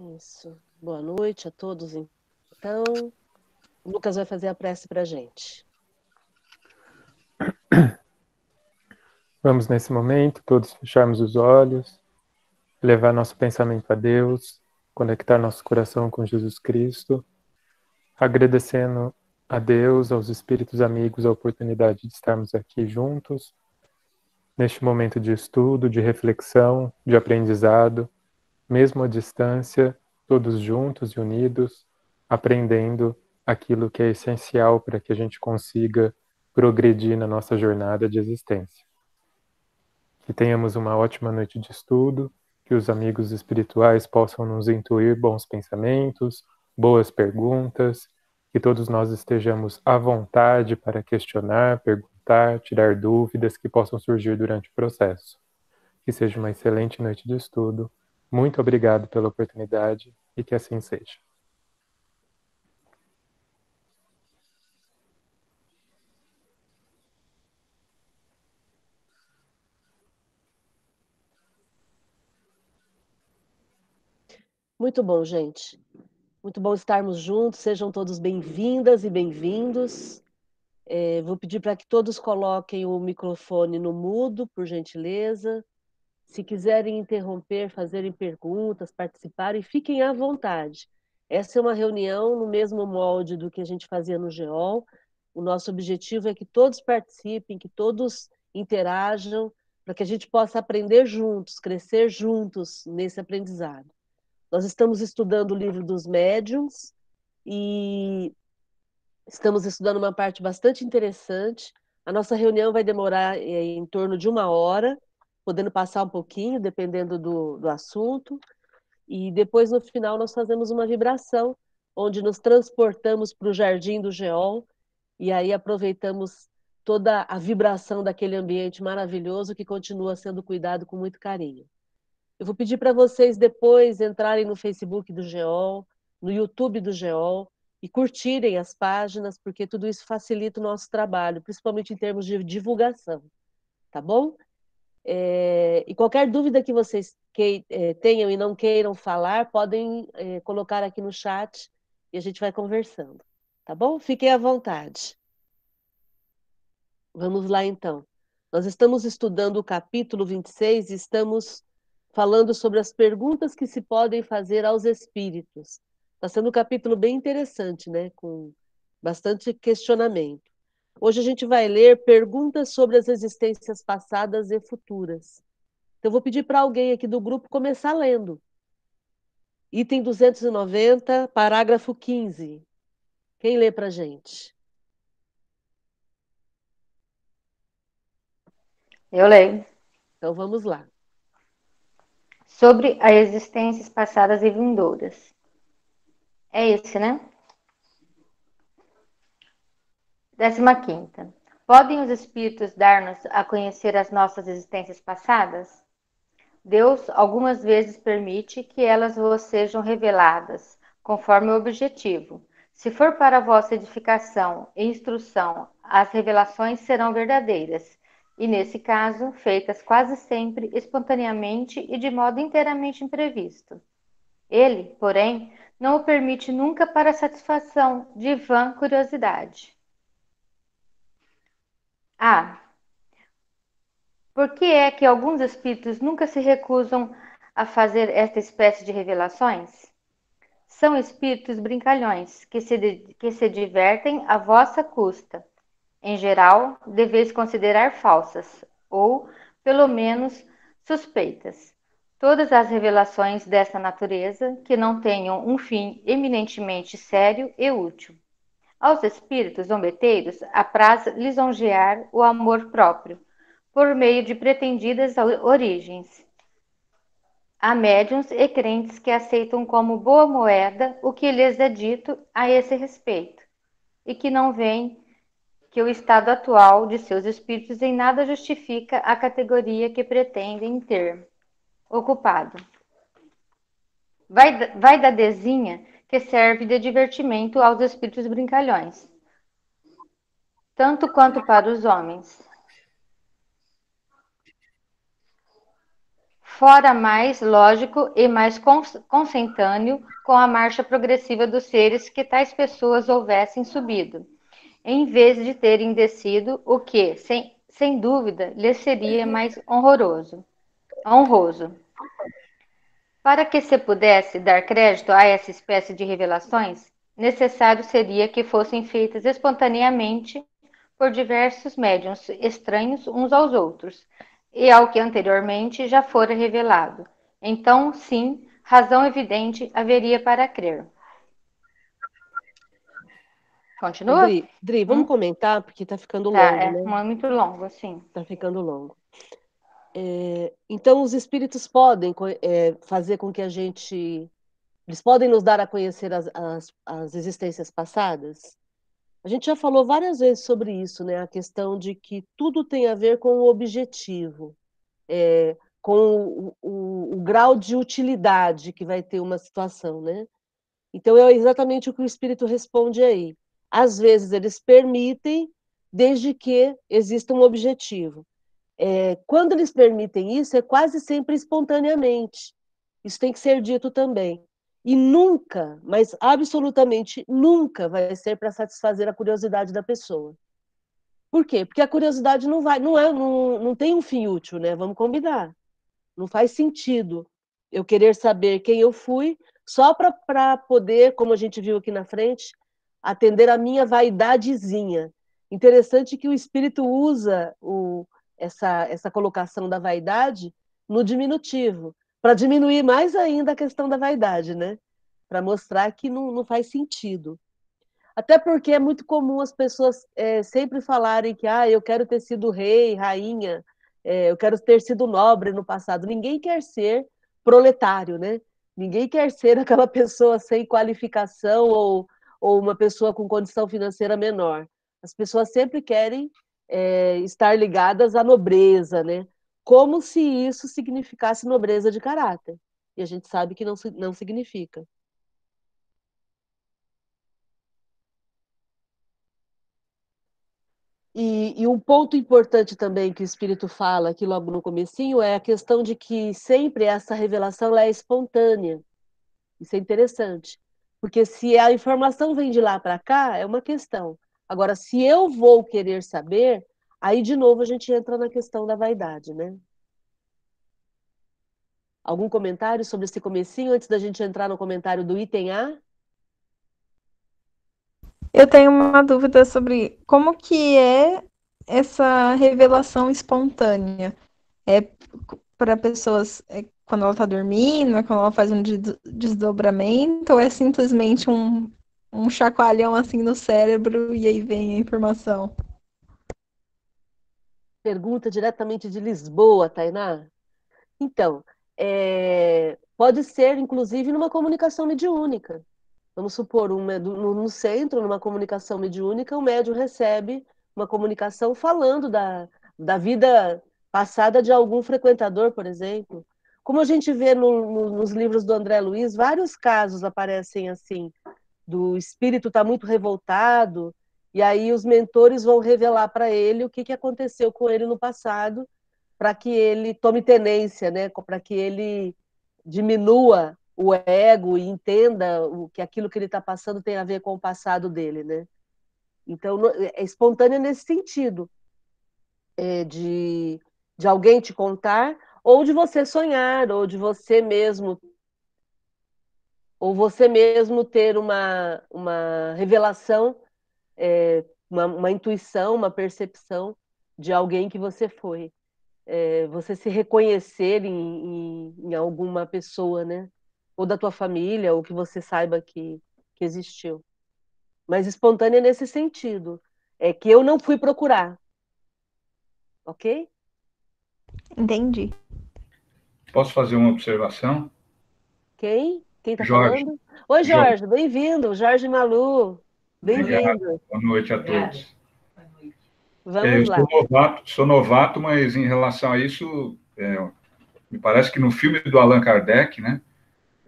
Isso. Boa noite a todos. Então, o Lucas vai fazer a prece para a gente. Vamos nesse momento todos fecharmos os olhos, levar nosso pensamento a Deus, conectar nosso coração com Jesus Cristo, agradecendo a Deus, aos espíritos amigos, a oportunidade de estarmos aqui juntos, neste momento de estudo, de reflexão, de aprendizado, mesmo à distância, todos juntos e unidos, aprendendo aquilo que é essencial para que a gente consiga progredir na nossa jornada de existência. Que tenhamos uma ótima noite de estudo, que os amigos espirituais possam nos intuir bons pensamentos, boas perguntas, que todos nós estejamos à vontade para questionar, perguntar, tirar dúvidas que possam surgir durante o processo. Que seja uma excelente noite de estudo. Muito obrigado pela oportunidade e que assim seja. Muito bom, gente. Muito bom estarmos juntos. Sejam todos bem-vindas e bem-vindos. É, vou pedir para que todos coloquem o microfone no mudo, por gentileza. Se quiserem interromper, fazerem perguntas, participarem, fiquem à vontade. Essa é uma reunião no mesmo molde do que a gente fazia no GEOL. O nosso objetivo é que todos participem, que todos interajam, para que a gente possa aprender juntos, crescer juntos nesse aprendizado. Nós estamos estudando o livro dos médiums e estamos estudando uma parte bastante interessante. A nossa reunião vai demorar é, em torno de uma hora, podendo passar um pouquinho, dependendo do, do assunto. E depois, no final, nós fazemos uma vibração, onde nos transportamos para o jardim do Geol, e aí aproveitamos toda a vibração daquele ambiente maravilhoso que continua sendo cuidado com muito carinho. Eu vou pedir para vocês depois entrarem no Facebook do GEOL, no YouTube do GEOL e curtirem as páginas, porque tudo isso facilita o nosso trabalho, principalmente em termos de divulgação, tá bom? É, e qualquer dúvida que vocês que, é, tenham e não queiram falar, podem é, colocar aqui no chat e a gente vai conversando, tá bom? Fiquem à vontade. Vamos lá então. Nós estamos estudando o capítulo 26 e estamos falando sobre as perguntas que se podem fazer aos espíritos. Está sendo um capítulo bem interessante, né? Com bastante questionamento. Hoje a gente vai ler perguntas sobre as existências passadas e futuras. Então, vou pedir para alguém aqui do grupo começar lendo. Item 290, parágrafo 15. Quem lê para a gente? Eu leio. Então, vamos lá sobre as existências passadas e vindouras. É esse, né? Décima quinta. Podem os espíritos dar-nos a conhecer as nossas existências passadas? Deus algumas vezes permite que elas vos sejam reveladas, conforme o objetivo. Se for para vossa edificação e instrução, as revelações serão verdadeiras e, nesse caso, feitas quase sempre espontaneamente e de modo inteiramente imprevisto. Ele, porém, não o permite nunca para satisfação de vã curiosidade. A. Por que é que alguns espíritos nunca se recusam a fazer esta espécie de revelações? São espíritos brincalhões que se, que se divertem à vossa custa em geral, deveis considerar falsas, ou, pelo menos, suspeitas, todas as revelações dessa natureza que não tenham um fim eminentemente sério e útil. Aos espíritos zombeteiros apraz lisonjear o amor próprio, por meio de pretendidas origens. Há médiuns e crentes que aceitam como boa moeda o que lhes é dito a esse respeito, e que não veem que o estado atual de seus espíritos em nada justifica a categoria que pretendem ter ocupado. Vai, vai da desinha que serve de divertimento aos espíritos brincalhões, tanto quanto para os homens. fora mais lógico e mais consentâneo com a marcha progressiva dos seres que tais pessoas houvessem subido, em vez de terem descido, o que, sem, sem dúvida, lhes seria mais honroso. honroso. Para que se pudesse dar crédito a essa espécie de revelações, necessário seria que fossem feitas espontaneamente por diversos médiums estranhos uns aos outros, e ao que anteriormente já fora revelado. Então, sim, razão evidente haveria para crer. Continua? Dri, Dri vamos hum? comentar, porque está ficando tá, longo, é, né? muito longo, sim. Está ficando longo. É, então, os espíritos podem é, fazer com que a gente. Eles podem nos dar a conhecer as, as, as existências passadas? A gente já falou várias vezes sobre isso, né? A questão de que tudo tem a ver com o objetivo, é, com o, o, o, grau de utilidade que vai ter uma situação, né? Então é exatamente o que o Espírito responde aí. Às vezes eles permitem, desde que exista um objetivo. É, quando eles permitem isso, é quase sempre espontaneamente. Isso tem que ser dito também. E nunca, mas absolutamente nunca vai ser para satisfazer a curiosidade da pessoa. Por quê? Porque a curiosidade não vai, não é, não, não tem um fim útil, né? Vamos combinar. Não faz sentido eu querer saber quem eu fui só para poder, como a gente viu aqui na frente, atender a minha vaidadezinha. Interessante que o espírito usa o, essa, essa colocação da vaidade no diminutivo para diminuir mais ainda a questão da vaidade, né? Para mostrar que não, não faz sentido. Até porque é muito comum as pessoas é, sempre falarem que ah, eu quero ter sido rei, rainha, é, eu quero ter sido nobre no passado. Ninguém quer ser proletário, né? Ninguém quer ser aquela pessoa sem qualificação ou, ou uma pessoa com condição financeira menor. As pessoas sempre querem é, estar ligadas à nobreza, né? como se isso significasse nobreza de caráter. E a gente sabe que não, não significa. E, e, um ponto importante também que o Espírito fala aqui logo no comecinho é a questão de que sempre essa revelação é espontânea. Isso é interessante. Porque se a informação vem de lá para cá, é uma questão. Agora, se eu vou querer saber, Aí, de novo, a gente entra na questão da vaidade, né? Algum comentário sobre esse comecinho antes da gente entrar no comentário do item A? Eu tenho uma dúvida sobre como que é essa revelação espontânea. É para pessoas é, quando ela está dormindo, é quando ela faz um desdobramento, ou é simplesmente um, um chacoalhão assim no cérebro e aí vem a informação? Pergunta diretamente de Lisboa, Tainá. Então, é, pode ser, inclusive, numa comunicação mediúnica. Vamos supor, um, no, centro, numa comunicação mediúnica, o médium recebe uma comunicação falando da, da vida passada de algum frequentador, por exemplo. Como a gente vê no, no, nos livros do André Luiz, vários casos aparecem assim, do espírito estar tá muito revoltado e aí os mentores vão revelar para ele o que, que aconteceu com ele no passado, para que ele tome tenência, né? para que ele diminua o ego e entenda o que aquilo que ele está passando tem a ver com o passado dele. Né? Então, é espontânea nesse sentido, é de, de alguém te contar, ou de você sonhar, ou de você mesmo ou você mesmo ter uma, uma revelação é, uma, uma, intuição, uma percepção de alguém que você foi. É, você se reconhecer em, em, em, alguma pessoa, né? Ou da tua família, ou que você saiba que, que existiu. Mas espontânea nesse sentido. É que eu não fui procurar. Ok? Entendi. Posso fazer uma observação? Quem? Quem está falando? Oi, Jorge, Jorge. bem-vindo. Jorge Malu. Bem-vindo. Boa noite a todos. Vamos é, lá. Sou novato, sou novato, mas em relação a isso, é, me parece que no filme do Allan Kardec, né,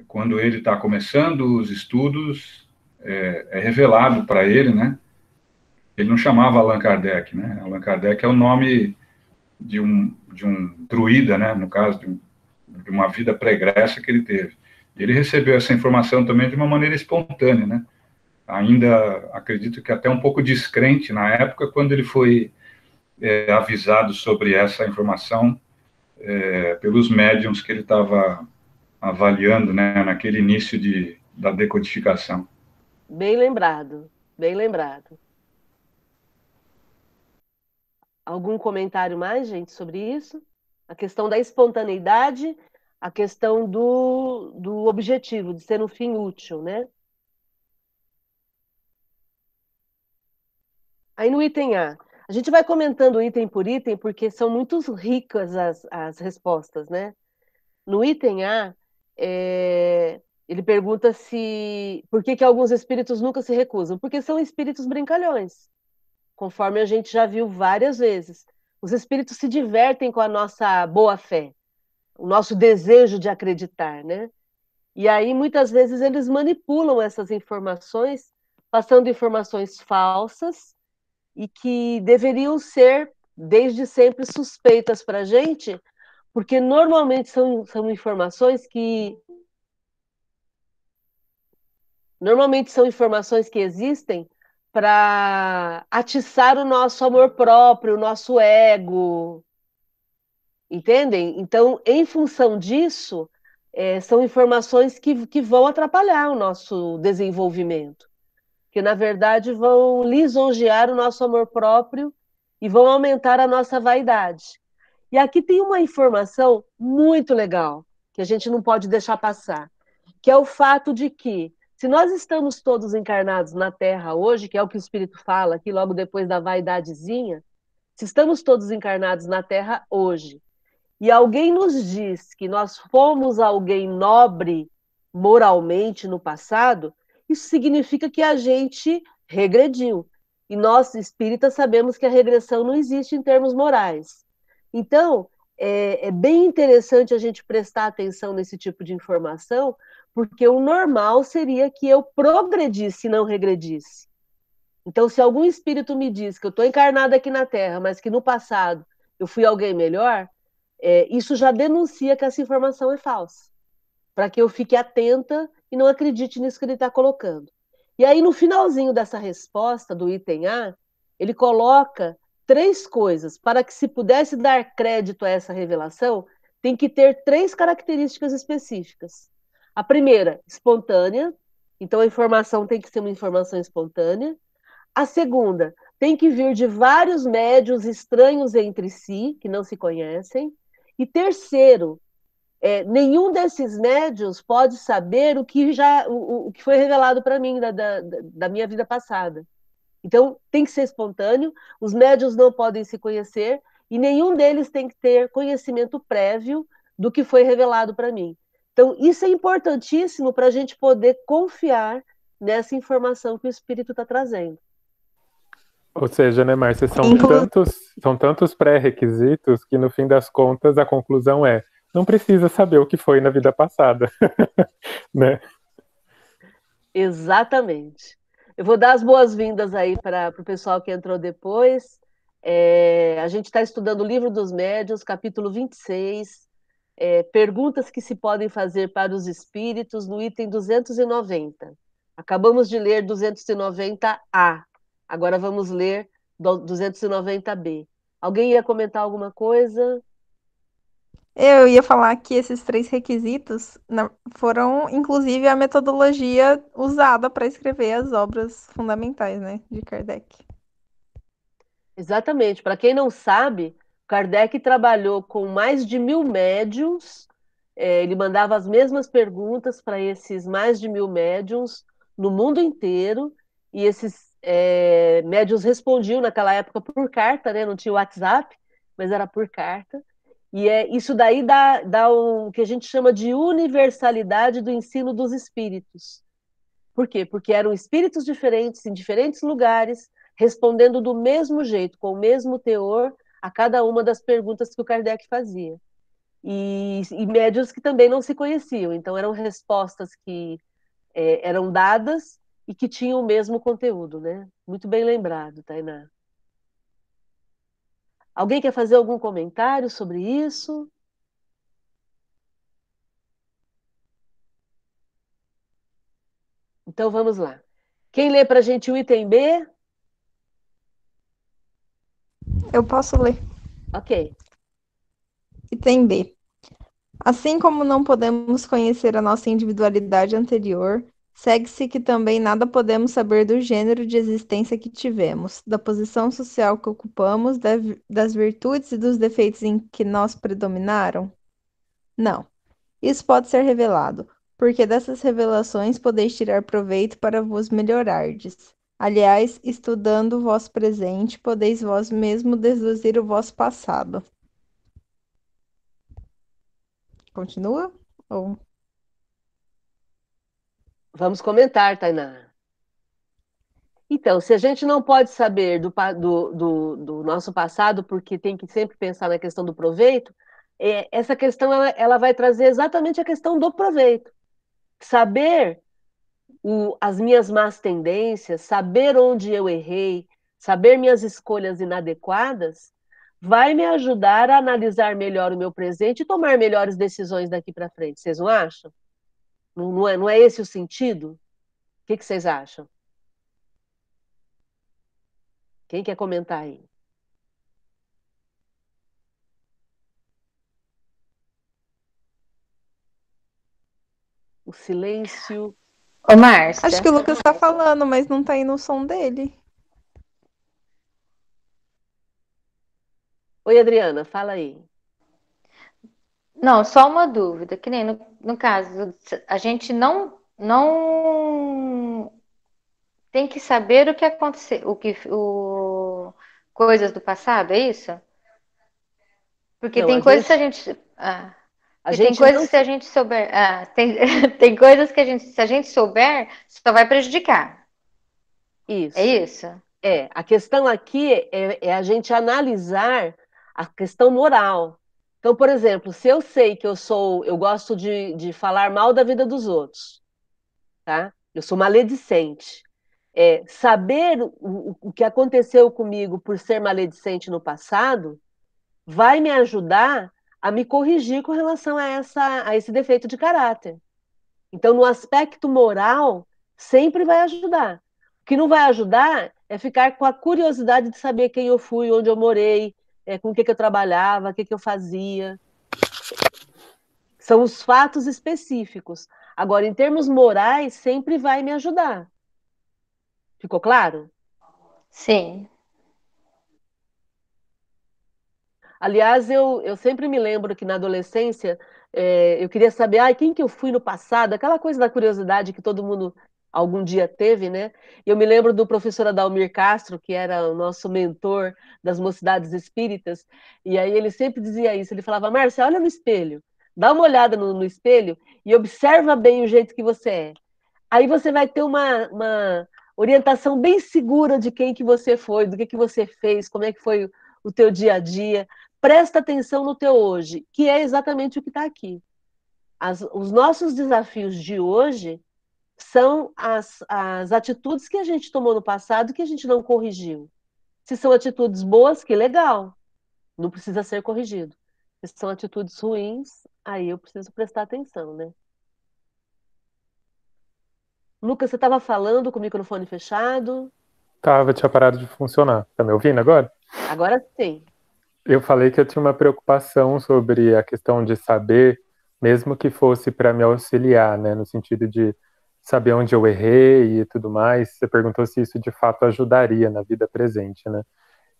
quando ele está começando os estudos, é, é revelado para ele, né, ele não chamava Allan Kardec, né, Allan Kardec é o nome de um, de um druida, né, no caso de um, de uma vida pregressa que ele teve. Ele recebeu essa informação também de uma maneira espontânea, né? Ainda acredito que até um pouco descrente na época, quando ele foi é, avisado sobre essa informação é, pelos médiums que ele estava avaliando, né, naquele início de, da decodificação. Bem lembrado, bem lembrado. Algum comentário mais, gente, sobre isso? A questão da espontaneidade, a questão do, do objetivo, de ser um fim útil, né? Aí no item A, a gente vai comentando item por item, porque são muito ricas as, as respostas, né? No item A, é, ele pergunta se por que, que alguns espíritos nunca se recusam? Porque são espíritos brincalhões, conforme a gente já viu várias vezes. Os espíritos se divertem com a nossa boa fé, o nosso desejo de acreditar, né? E aí muitas vezes eles manipulam essas informações, passando informações falsas e que deveriam ser desde sempre suspeitas para a gente, porque normalmente são, são informações que normalmente são informações que existem para atiçar o nosso amor próprio, o nosso ego, entendem? Então, em função disso, é, são informações que, que vão atrapalhar o nosso desenvolvimento, que na verdade vão lisonjear o nosso amor próprio e vão aumentar a nossa vaidade. E aqui tem uma informação muito legal, que a gente não pode deixar passar, que é o fato de que, se nós estamos todos encarnados na Terra hoje, que é o que o Espírito fala aqui logo depois da vaidadezinha, se estamos todos encarnados na Terra hoje, e alguém nos diz que nós fomos alguém nobre moralmente no passado, isso significa que a gente regrediu. E nós, espíritas, sabemos que a regressão não existe em termos morais. Então, é, é, bem interessante a gente prestar atenção nesse tipo de informação, porque o normal seria que eu progredisse e não regredisse. Então, se algum espírito me diz que eu estou encarnado aqui na Terra, mas que no passado eu fui alguém melhor, é, isso já denuncia que essa informação é falsa, para que eu fique atenta e não acredite nisso que ele está colocando. E aí, no finalzinho dessa resposta do item A, ele coloca três coisas. Para que se pudesse dar crédito a essa revelação, tem que ter três características específicas. A primeira, espontânea. Então, a informação tem que ser uma informação espontânea. A segunda, tem que vir de vários médios estranhos entre si, que não se conhecem. E terceiro, é, nenhum desses médios pode saber o que já o, o que foi revelado para mim da, da, da minha vida passada. Então, tem que ser espontâneo, os médios não podem se conhecer e nenhum deles tem que ter conhecimento prévio do que foi revelado para mim. Então, isso é importantíssimo para a gente poder confiar nessa informação que o Espírito está trazendo. Ou seja, né, Márcia, são tantos, são tantos pré-requisitos que, no fim das contas, a conclusão é não precisa saber o que foi na vida passada. né? Exatamente. Eu vou dar as boas-vindas aí para o pessoal que entrou depois. É, a gente está estudando o Livro dos Médios, capítulo 26, é, perguntas que se podem fazer para os espíritos, no item 290. Acabamos de ler 290A, agora vamos ler 290B. Alguém ia comentar alguma coisa? Eu ia falar que esses três requisitos foram, inclusive, a metodologia usada para escrever as obras fundamentais, né, de Kardec. Exatamente. Para quem não sabe, Kardec trabalhou com mais de mil médiums. É, ele mandava as mesmas perguntas para esses mais de mil médiums no mundo inteiro. E esses é, médiums respondiam naquela época por carta, né? Não tinha WhatsApp, mas era por carta. E é, isso daí dá, dá o que a gente chama de universalidade do ensino dos espíritos. Por quê? Porque eram espíritos diferentes, em diferentes lugares, respondendo do mesmo jeito, com o mesmo teor, a cada uma das perguntas que o Kardec fazia. E, e médios que também não se conheciam, então eram respostas que é, eram dadas e que tinham o mesmo conteúdo, né? Muito bem lembrado, Tainá. Alguém quer fazer algum comentário sobre isso? Então vamos lá. Quem lê para a gente o item B? Eu posso ler. Ok. Item B. Assim como não podemos conhecer a nossa individualidade anterior, segue-se que também nada podemos saber do gênero de existência que tivemos, da posição social que ocupamos, das virtudes e dos defeitos em que nós predominaram? Não. Isso pode ser revelado, porque dessas revelações podeis tirar proveito para vos melhorardes. Aliás, estudando o vosso presente, podeis vós mesmo deduzir o vosso passado. Continua? Ou... Vamos comentar, Tainá. Então, se a gente não pode saber do, do, do, do, nosso passado, porque tem que sempre pensar na questão do proveito, é, essa questão ela, ela vai trazer exatamente a questão do proveito saber o, as minhas más tendências, saber onde eu errei, saber minhas escolhas inadequadas, vai me ajudar a analisar melhor o meu presente e tomar melhores decisões daqui para frente. Vocês não acham? Não, não, é, não é esse o sentido? O que, que vocês acham? Quem quer comentar aí? O silêncio. Ô, Márcia. Acho que o Lucas tá falando, mas não tá indo o som dele. Oi, Adriana, fala aí. Não, só uma dúvida, que nem no, no caso, a gente não, não tem que saber o que aconteceu, o que, o, coisas do passado, é isso? Porque não, tem coisas gente... que a gente. Ah. A gente tem coisas não... que se a gente souber. Ah, tem, tem coisas que a gente, se a gente souber, só vai prejudicar. Isso. É isso? É. A questão aqui é, é a gente analisar a questão moral. Então, por exemplo, se eu sei que eu sou, eu gosto de, de falar mal da vida dos outros, tá? Eu sou maledicente. É, saber o, o que aconteceu comigo por ser maledicente no passado vai me ajudar a me corrigir com relação a, essa, a esse defeito de caráter. Então, no aspecto moral, sempre vai ajudar. O que não vai ajudar é ficar com a curiosidade de saber quem eu fui, onde eu morei, é, com o que, que eu trabalhava, o que, que eu fazia. São os fatos específicos. Agora, em termos morais, sempre vai me ajudar. Ficou claro? Sim. Aliás, eu, eu sempre me lembro que na adolescência é, eu queria saber ah, quem que eu fui no passado, aquela coisa da curiosidade que todo mundo algum dia teve, né? Eu me lembro do professor Adalmir Castro, que era o nosso mentor das mocidades espíritas, e aí ele sempre dizia isso, ele falava, Márcia, olha no espelho, dá uma olhada no, no, espelho e observa bem o jeito que você é. Aí você vai ter uma, uma orientação bem segura de quem que você foi, do que que você fez, como é que foi o teu dia a dia, presta atenção no teu hoje, que é exatamente o que está aqui. As, os nossos desafios de hoje são as, as atitudes que a gente tomou no passado que a gente não corrigiu. Se são atitudes boas, que legal, não precisa ser corrigido. Se são atitudes ruins, aí eu preciso prestar atenção, né? Lucas, você estava falando com o microfone fechado? Tava, tinha parado de funcionar. Tá me ouvindo agora? Agora sim. Eu falei que eu tinha uma preocupação sobre a questão de saber, mesmo que fosse para me auxiliar, né, no sentido de saber onde eu errei e tudo mais. Você perguntou se isso de fato ajudaria na vida presente, né?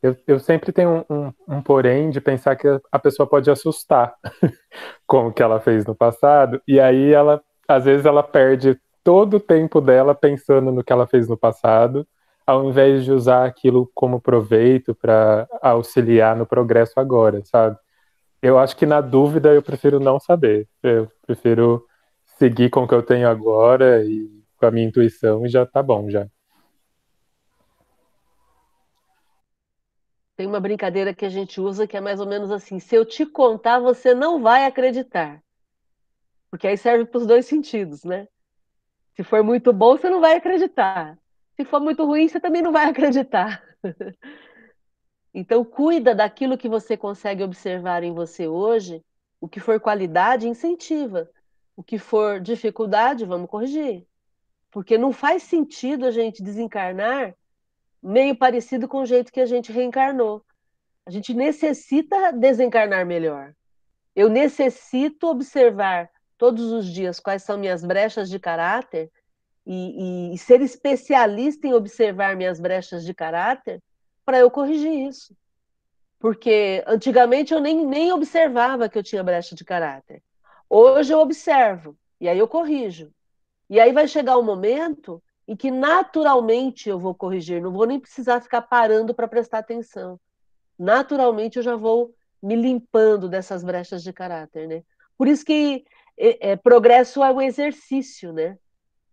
Eu, eu sempre tenho um, um, um porém de pensar que a pessoa pode assustar com o que ela fez no passado, e aí ela, às vezes, ela perde todo o tempo dela pensando no que ela fez no passado ao invés de usar aquilo como proveito para auxiliar no progresso agora, sabe? Eu acho que na dúvida eu prefiro não saber. Eu prefiro seguir com o que eu tenho agora e com a minha intuição e já tá bom já. Tem uma brincadeira que a gente usa que é mais ou menos assim: se eu te contar, você não vai acreditar. Porque aí serve para os dois sentidos, né? Se for muito bom, você não vai acreditar. Se for muito ruim, você também não vai acreditar. Então, cuida daquilo que você consegue observar em você hoje. O que for qualidade, incentiva. O que for dificuldade, vamos corrigir. Porque não faz sentido a gente desencarnar meio parecido com o jeito que a gente reencarnou. A gente necessita desencarnar melhor. Eu necessito observar todos os dias quais são minhas brechas de caráter e, e, e ser especialista em observar minhas brechas de caráter para eu corrigir isso. Porque antigamente eu nem, nem observava que eu tinha brecha de caráter. Hoje eu observo, e aí eu corrijo. E aí vai chegar um momento em que naturalmente eu vou corrigir, não vou nem precisar ficar parando para prestar atenção. Naturalmente eu já vou me limpando dessas brechas de caráter, né? Por isso que é, é, progresso é um exercício, né?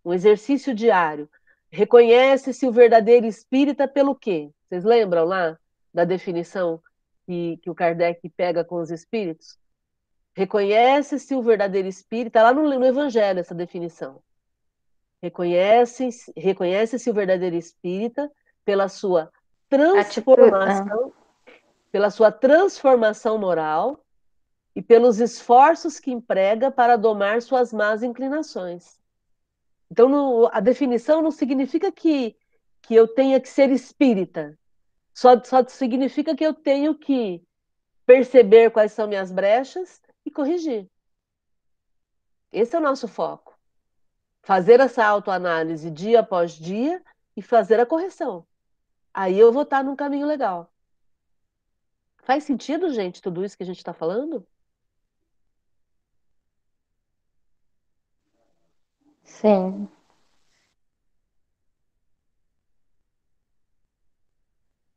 Um exercício diário. Reconhece-se o verdadeiro espírita pelo quê? Vocês lembram lá da definição que, que o Kardec pega com os espíritos? Reconhece-se o verdadeiro espírita, lá no, no Evangelho, essa definição. Reconhece-se reconhece o verdadeiro espírita pela sua transformação, pela sua transformação moral e pelos esforços que emprega para domar suas más inclinações. Então, no, a definição não significa que, que eu tenha que ser espírita, só, só significa que eu tenho que perceber quais são minhas brechas e corrigir. Esse é o nosso foco. Fazer essa autoanálise dia após dia e fazer a correção. Aí eu vou estar num caminho legal. Faz sentido, gente, tudo isso que a gente está falando? Sim.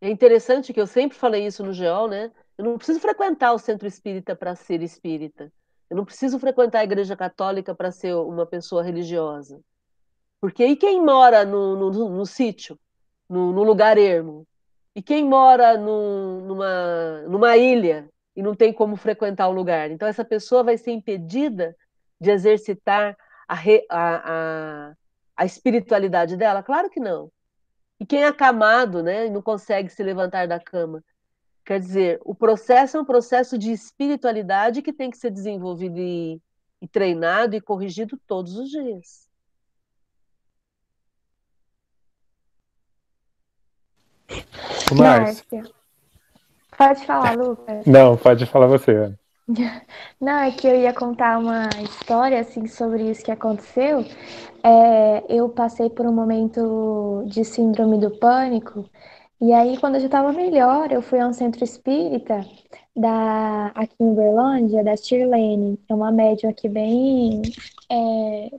É interessante que eu sempre falei isso no GEOL, né? Eu não preciso frequentar o centro espírita para ser espírita. Eu não preciso frequentar a igreja católica para ser uma pessoa religiosa. Porque e quem mora no, no, no sítio, no, no, lugar ermo? E quem mora numa, numa ilha e não tem como frequentar o lugar? Então, essa pessoa vai ser impedida de exercitar a, a, a, a espiritualidade dela? Claro que não. E quem é acamado né, e não consegue se levantar da cama? Quer dizer, o processo é um processo de espiritualidade que tem que ser desenvolvido e, e treinado e corrigido todos os dias. Márcia. Pode falar, Lucas. Não, pode falar você, Ana. Não, é que eu ia contar uma história assim sobre isso que aconteceu. É, eu passei por um momento de síndrome do pânico, e aí, quando eu já estava melhor, eu fui a um centro espírita da, aqui em Uberlândia, da Shirlene. É uma médium aqui bem, é,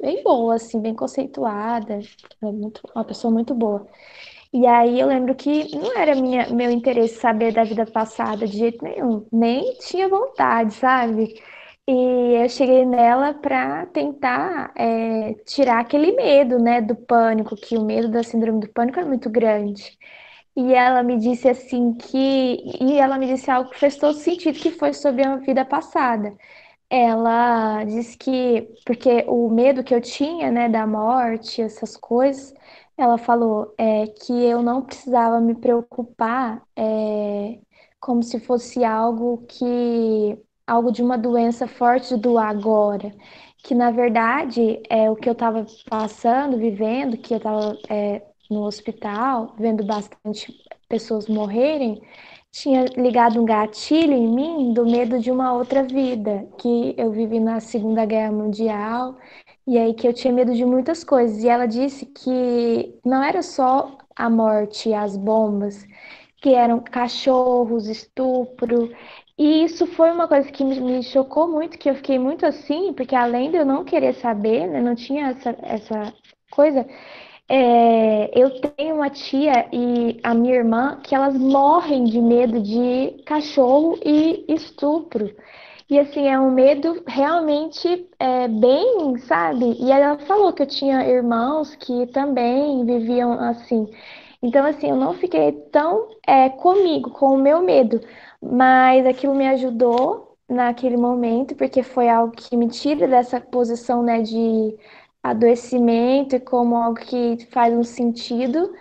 bem boa, assim, bem conceituada, é muito, uma pessoa muito boa. E aí eu lembro que não era minha, meu interesse saber da vida passada de jeito nenhum, nem tinha vontade, sabe? E eu cheguei nela para tentar é, tirar aquele medo, né, do pânico, que o medo da síndrome do pânico é muito grande. E ela me disse assim que. E ela me disse algo que fez todo sentido, que foi sobre a vida passada. Ela disse que. Porque o medo que eu tinha, né, da morte, essas coisas ela falou é, que eu não precisava me preocupar é, como se fosse algo que algo de uma doença forte do agora, que na verdade é o que eu estava passando, vivendo, que eu estava é, no hospital, vendo bastante pessoas morrerem, tinha ligado um gatilho em mim do medo de uma outra vida, que eu vivi na Segunda Guerra Mundial e aí que eu tinha medo de muitas coisas. E ela disse que não era só a morte, as bombas, que eram cachorros, estupro. E isso foi uma coisa que me chocou muito, que eu fiquei muito assim, porque além de eu não querer saber, né, não tinha essa, essa coisa, é, eu tenho uma tia e a minha irmã que elas morrem de medo de cachorro e estupro. E assim, é um medo realmente é, bem, sabe? E ela falou que eu tinha irmãos que também viviam assim. Então, assim, eu não fiquei tão é, comigo, com o meu medo, mas aquilo me ajudou naquele momento, porque foi algo que me tira dessa posição, né, de adoecimento e como algo que faz um sentido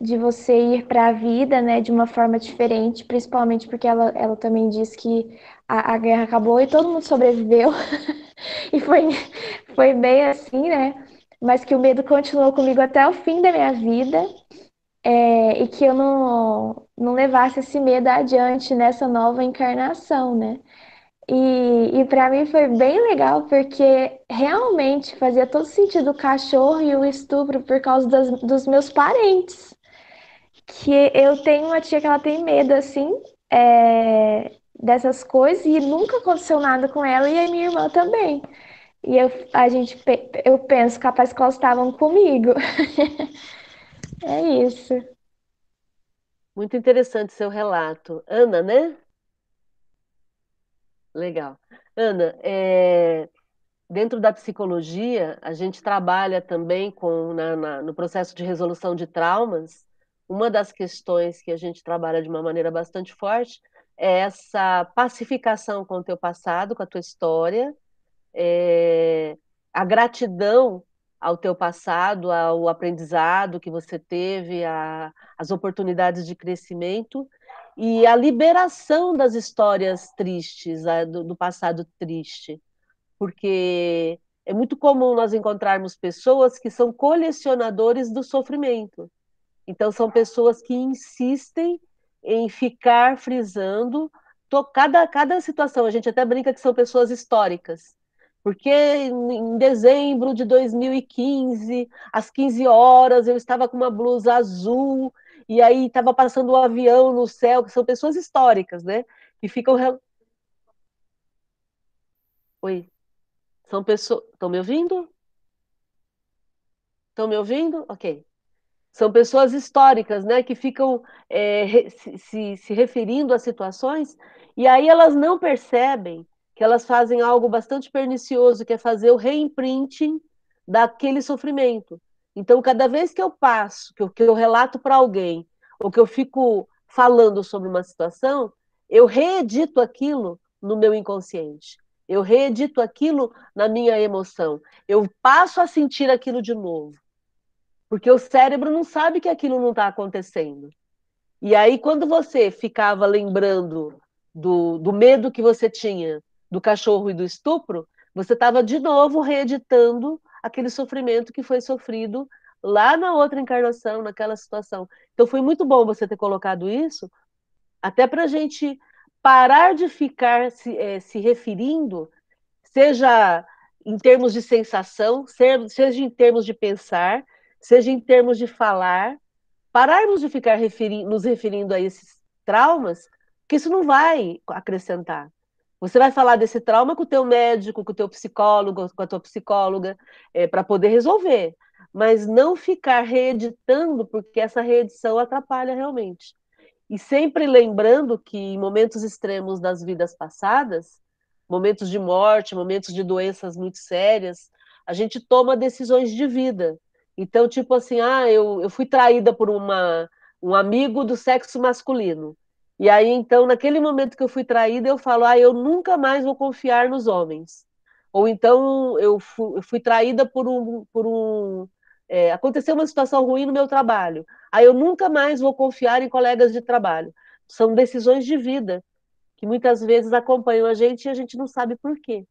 de você ir para a vida, né, de uma forma diferente, principalmente porque ela, ela também diz que a, a guerra acabou e todo mundo sobreviveu. e foi, foi bem assim, né? mas que o medo continuou comigo até o fim da minha vida é, e que eu não, não levasse esse medo adiante nessa nova encarnação, né? E, e para mim foi bem legal porque realmente fazia todo sentido o cachorro e o estupro por causa das, dos meus parentes. Que eu tenho uma tia que ela tem medo assim é, dessas coisas e nunca aconteceu nada com ela e a minha irmã também. E eu, a gente, eu penso, capaz que elas estavam comigo. é isso. Muito interessante seu relato. Ana, né? Legal. Ana, é, dentro da psicologia, a gente trabalha também com na, na, no processo de resolução de traumas. Uma das questões que a gente trabalha de uma maneira bastante forte é essa pacificação com o teu passado, com a tua história, é, a gratidão ao teu passado, ao aprendizado que você teve, a, as oportunidades de crescimento e a liberação das histórias tristes, do, do passado triste, porque é muito comum nós encontrarmos pessoas que são colecionadores do sofrimento. Então, são pessoas que insistem em ficar frisando cada, cada situação. A gente até brinca que são pessoas históricas, porque em dezembro de 2015, às 15 horas, eu estava com uma blusa azul e aí estava passando um avião no céu, que são pessoas históricas, né? Que ficam. Oi. São pessoas. Estão me ouvindo? Estão me ouvindo? Ok. São pessoas históricas, né? Que ficam é, se, se referindo a situações e aí elas não percebem que elas fazem algo bastante pernicioso, que é fazer o reimprinting daquele sofrimento. Então, cada vez que eu passo, que eu, que eu relato para alguém, ou que eu fico falando sobre uma situação, eu reedito aquilo no meu inconsciente. Eu reedito aquilo na minha emoção. Eu passo a sentir aquilo de novo. Porque o cérebro não sabe que aquilo não está acontecendo. E aí, quando você ficava lembrando do, do medo que você tinha do cachorro e do estupro, você estava de novo reeditando aquele sofrimento que foi sofrido lá na outra encarnação, naquela situação. Então foi muito bom você ter colocado isso, até para a gente parar de ficar se, é, se referindo, seja em termos de sensação, seja em termos de pensar, seja em termos de falar, pararmos de ficar referi nos referindo a esses traumas, que isso não vai acrescentar. Você vai falar desse trauma com o teu médico, com o teu psicólogo, com a tua psicóloga, é, para poder resolver. Mas não ficar reeditando, porque essa reedição atrapalha realmente. E sempre lembrando que em momentos extremos das vidas passadas, momentos de morte, momentos de doenças muito sérias, a gente toma decisões de vida. Então, tipo assim, ah, eu, eu fui traída por uma, um amigo do sexo masculino. E aí, então, naquele momento que eu fui traída, eu falo, ah, eu nunca mais vou confiar nos homens. Ou então, eu fui, eu fui traída por um. Por um é, aconteceu uma situação ruim no meu trabalho. Aí eu nunca mais vou confiar em colegas de trabalho. São decisões de vida que muitas vezes acompanham a gente e a gente não sabe por quê.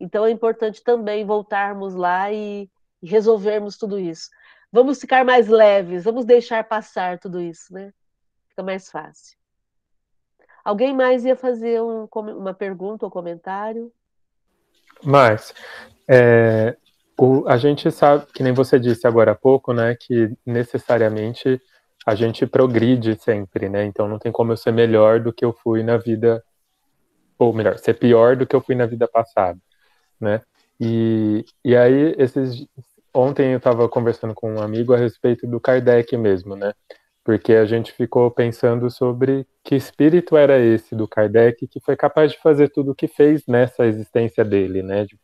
Então é importante também voltarmos lá e resolvermos tudo isso. Vamos ficar mais leves, vamos deixar passar tudo isso, né? Fica mais fácil. Alguém mais ia fazer um, uma pergunta ou comentário? Mas, é, o, a gente sabe, que nem você disse agora há pouco, né, que necessariamente a gente progride sempre, né? Então não tem como eu ser melhor do que eu fui na vida, ou melhor, ser pior do que eu fui na vida passada, né? E, e aí, esses, ontem eu estava conversando com um amigo a respeito do Kardec mesmo, né? Porque a gente ficou pensando sobre que espírito era esse do Kardec que foi capaz de fazer tudo o que fez nessa existência dele, né? De,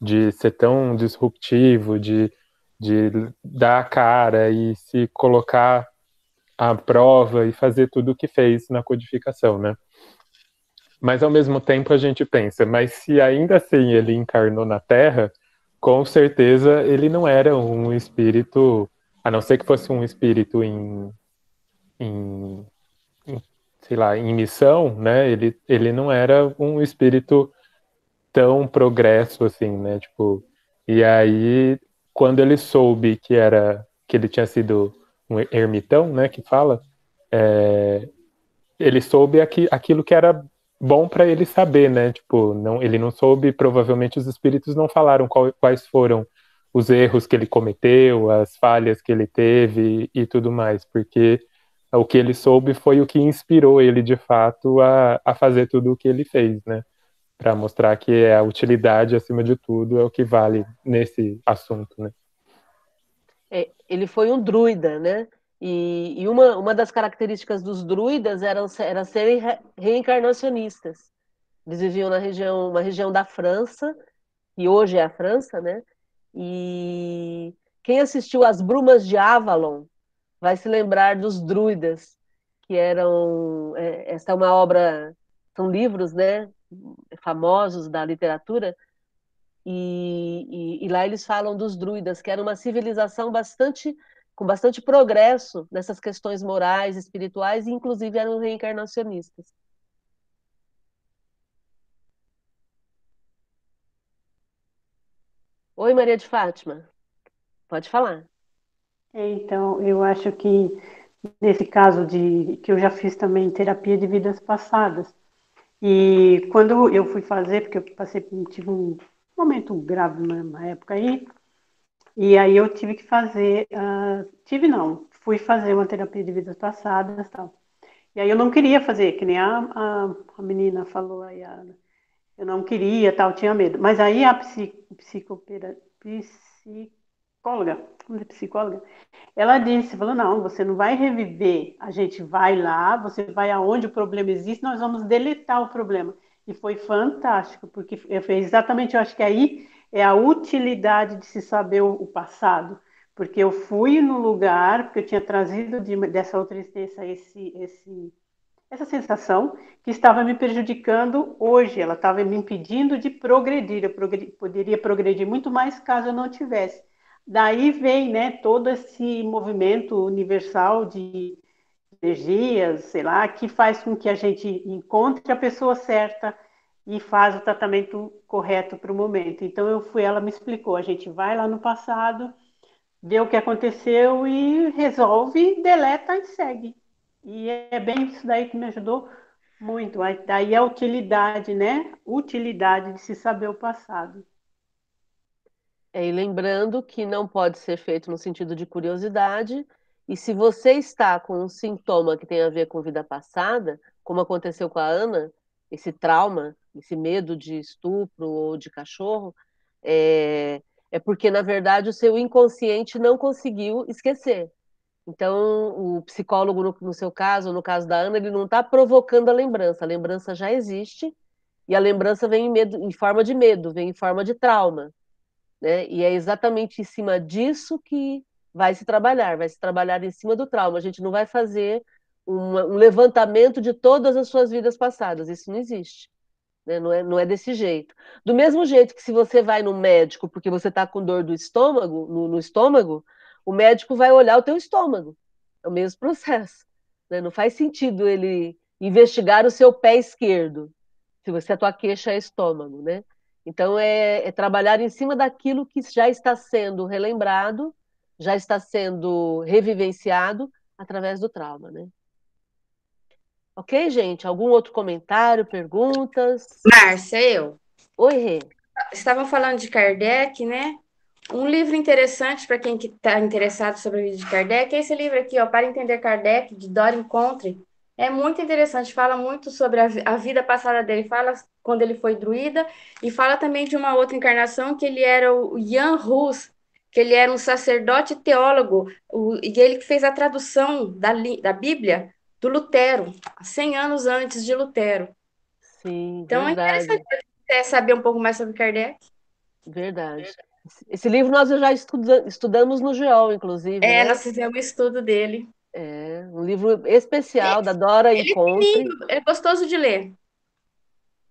de ser tão disruptivo, de, de dar a cara e se colocar à prova e fazer tudo o que fez na codificação, né? Mas ao mesmo tempo a gente pensa, mas se ainda assim ele encarnou na Terra, com certeza ele não era um espírito, a não ser que fosse um espírito em em, em, sei lá, em missão, né? Ele, ele não era um espírito tão progresso assim, né? Tipo, e aí quando ele soube que era que ele tinha sido um ermitão, né, que fala, é, ele soube aqui, aquilo que era bom para ele saber, né? Tipo, não, ele não soube, provavelmente os espíritos não falaram qual, quais foram os erros que ele cometeu, as falhas que ele teve e, e tudo mais, porque o que ele soube foi o que inspirou ele de fato a, a fazer tudo o que ele fez, né? Para mostrar que a utilidade, acima de tudo, é o que vale nesse assunto, né? É, ele foi um druida, né? E, e, uma, uma das características dos druidas era, era serem reencarnacionistas. Eles viviam na região, uma região da França, que hoje é a França, né? E quem assistiu As Brumas de Avalon vai se lembrar dos druidas, que eram. É, é uma obra, são livros, né? Famosos da literatura. E, e, e lá eles falam dos druidas, que era uma civilização bastante com bastante progresso nessas questões morais, espirituais, e inclusive eram reencarnacionistas. Oi, Maria de Fátima. Pode falar. Então, eu acho que nesse caso de que eu já fiz também terapia de vidas passadas. E quando eu fui fazer, porque eu passei tive um momento grave na época aí, e aí eu tive que fazer, uh, tive não, fui fazer uma terapia de vidas passadas tal. E aí eu não queria fazer, que nem a, a, a menina falou aí, a, eu não queria, tal, tinha medo. Mas aí a psicopera, psicóloga, vamos psicóloga, ela disse, falou, não, você não vai reviver, a gente vai lá, você vai aonde o problema existe, nós vamos deletar o problema. E foi fantástico, porque foi exatamente, eu acho que aí é a utilidade de se saber o, passado, porque eu fui no lugar, porque eu tinha trazido de, dessa outra existência esse, esse, essa sensação que estava me prejudicando hoje, ela estava me impedindo de progredir, eu progredir, poderia progredir muito mais caso eu não tivesse. Daí vem né, todo esse movimento universal de energias, sei lá, que faz com que a gente encontre a pessoa certa, e faz o tratamento correto para o momento. Então eu fui, ela me explicou, a gente vai lá no passado, vê o que aconteceu e resolve, deleta e segue. E é bem isso daí que me ajudou muito. Daí a utilidade, né? Utilidade de se saber o passado. É, e lembrando que não pode ser feito no sentido de curiosidade, e se você está com um sintoma que tem a ver com vida passada, como aconteceu com a Ana, esse trauma, esse medo de estupro ou de cachorro, é, é porque, na verdade, o seu inconsciente não conseguiu esquecer. Então, o psicólogo, no, no seu caso, no caso da Ana, ele não está provocando a lembrança. A lembrança já existe e a lembrança vem em, medo, em forma de medo, vem em forma de trauma. Né? E é exatamente em cima disso que vai se trabalhar, vai se trabalhar em cima do trauma. A gente não vai fazer um levantamento de todas as suas vidas passadas, isso não existe. Né? Não, é, não é desse jeito. Do mesmo jeito que se você vai no médico porque você está com dor do estômago, no, no, estômago, o médico vai olhar o teu estômago. É o mesmo processo. Né? Não faz sentido ele investigar o seu pé esquerdo, se você a tua queixa é estômago, né? Então é, é trabalhar em cima daquilo que já está sendo relembrado, já está sendo revivenciado através do trauma, né? Ok, gente? Algum outro comentário, perguntas? Márcia, eu. Oi, Rê. Estavam falando de Kardec, né? Um livro interessante para quem está interessado sobre a vida de Kardec é esse livro aqui, ó, Para Entender Kardec, de Dorian Contre. É muito interessante, fala muito sobre a, a, vida passada dele, fala quando ele foi druida, e fala também de uma outra encarnação que ele era o Jan Hus, que ele era um sacerdote teólogo, o, e ele que fez a tradução da, da Bíblia do Lutero, 100 anos antes de Lutero. Sim, então verdade. é interessante você saber um pouco mais sobre Kardec. Verdade. Esse livro nós já estuda, estudamos no GEOL, inclusive. É, né? nós fizemos um estudo dele. É, um livro especial é, da Dora ele Encontre. É, é gostoso de ler.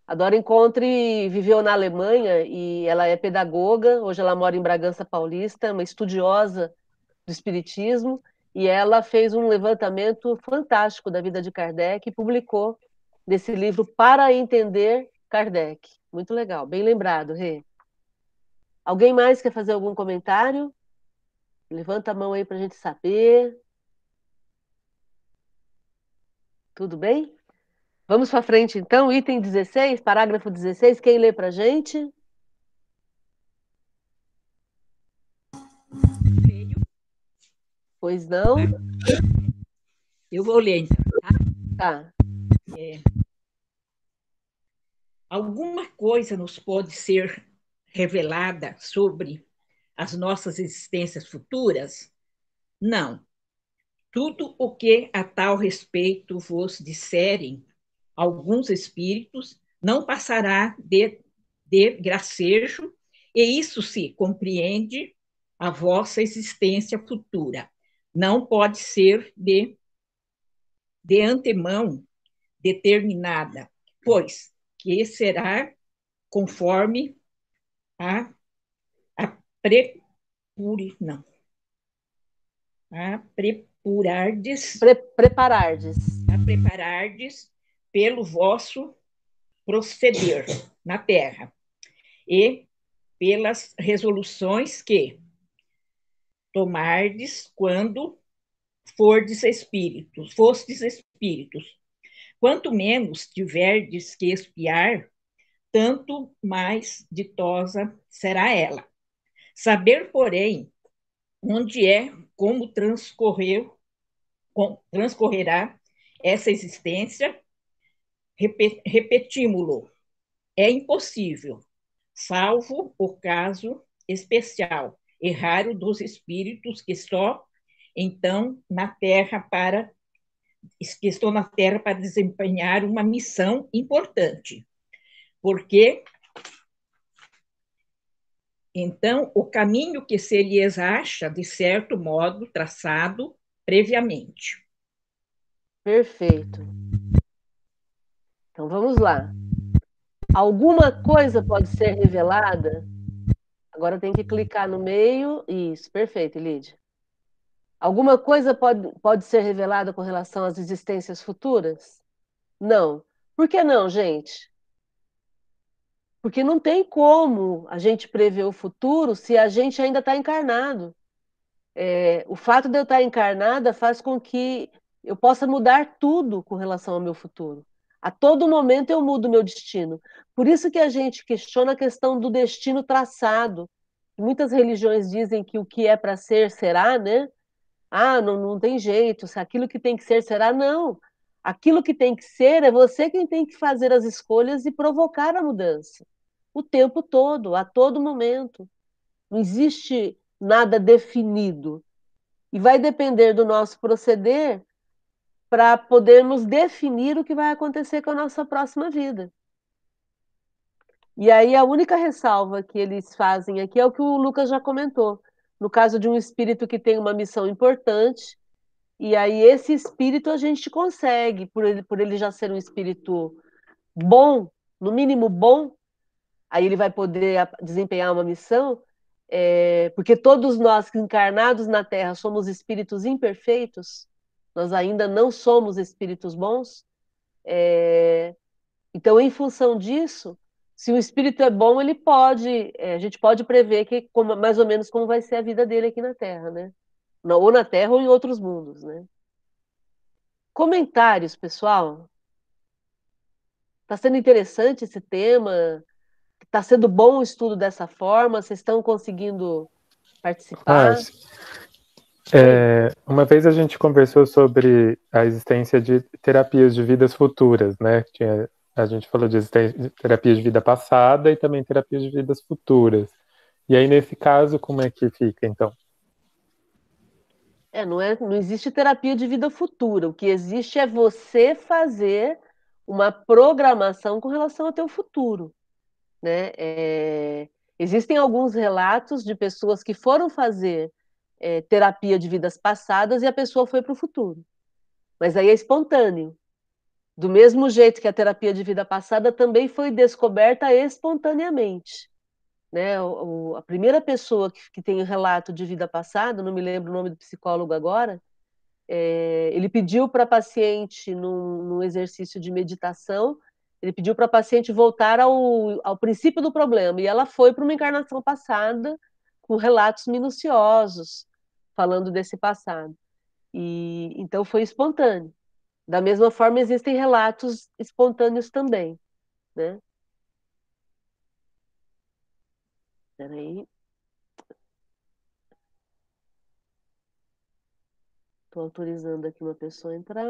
A Dora Encontre viveu na Alemanha e ela é pedagoga. Hoje ela mora em Bragança Paulista, uma estudiosa do Espiritismo e ela fez um levantamento fantástico da vida de Kardec e publicou desse livro Para Entender Kardec. Muito legal, bem lembrado, Rê. Alguém mais quer fazer algum comentário? Levanta a mão aí para a gente saber. Tudo bem? Vamos para frente, então. Item 16, parágrafo 16. Quem lê para a gente? Pois não? Eu vou ler, então. Tá. tá. É, alguma coisa nos pode ser revelada sobre as nossas existências futuras? Não. Tudo o que a tal respeito vos disserem alguns espíritos não passará de, de gracejo, e isso se compreende a vossa existência futura. Não pode ser de, de antemão determinada, pois que será conforme a, a prepuri, não, a prepurardes, Pre, preparardes, a preparardes pelo vosso proceder na terra e pelas resoluções que tomardes quando fordes espíritos, fostes espíritos. Quanto menos tiverdes que espiar, tanto mais ditosa será ela. Saber, porém, onde é, como transcorreu, transcorrerá essa existência, repetimos-lo, é impossível, salvo o caso especial. E raro dos espíritos que só então na Terra para que estou na Terra para desempenhar uma missão importante. Porque então o caminho que se lhes acha de certo modo traçado previamente. Perfeito. Então vamos lá. Alguma coisa pode ser revelada? Agora tem que clicar no meio. Isso, perfeito, Lídia. Alguma coisa pode, pode ser revelada com relação às existências futuras? Não. Por que não, gente? Porque não tem como a gente prever o futuro se a gente ainda está encarnado. É, o fato de eu estar encarnada faz com que eu possa mudar tudo com relação ao meu futuro. A todo momento eu mudo meu destino. Por isso que a gente questiona a questão do destino traçado. Muitas religiões dizem que o que é para ser será, né? Ah, não, não tem jeito, se aquilo que tem que ser será, não. Aquilo que tem que ser é você quem tem que fazer as escolhas e provocar a mudança. O tempo todo, a todo momento. Não existe nada definido. E vai depender do nosso proceder para podermos definir o que vai acontecer com a nossa próxima vida. E aí a única ressalva que eles fazem aqui é o que o Lucas já comentou. No caso de um espírito que tem uma missão importante, e aí esse espírito a gente consegue, por ele, por ele já ser um espírito bom, no mínimo bom, aí ele vai poder desempenhar uma missão, é, porque todos nós encarnados na Terra somos espíritos imperfeitos, nós ainda não somos espíritos bons. É, então, em função disso, se o espírito é bom, ele pode, é, a gente pode prever que como, mais ou menos como vai ser a vida dele aqui na Terra, né? Ou na Terra ou em outros mundos, né? Comentários, pessoal? Está sendo interessante esse tema? Está sendo bom o estudo dessa forma? Vocês estão conseguindo participar? Ah, é, uma vez a gente conversou sobre a existência de terapias de vidas futuras, né? Tinha, a gente falou de terapias de vida passada e também terapias de vidas futuras. E aí, nesse caso, como é que fica, então? É, não, é, não existe terapia de vida futura. O que existe é você fazer uma programação com relação ao teu futuro. Né? É, existem alguns relatos de pessoas que foram fazer é, terapia de vidas passadas e a pessoa foi para o futuro. Mas aí é espontâneo. Do mesmo jeito que a terapia de vida passada também foi descoberta espontaneamente. Né? O, a primeira pessoa que, que tem o um relato de vida passada, não me lembro o nome do psicólogo agora, é, ele pediu para a paciente, num, num, exercício de meditação, Ele pediu para a paciente voltar ao, ao princípio do problema, e ela foi para uma encarnação passada, com relatos minuciosos, falando desse passado. E então foi espontâneo. Da mesma forma, existem relatos espontâneos também, né? Peraí. Estou autorizando aqui uma pessoa a entrar.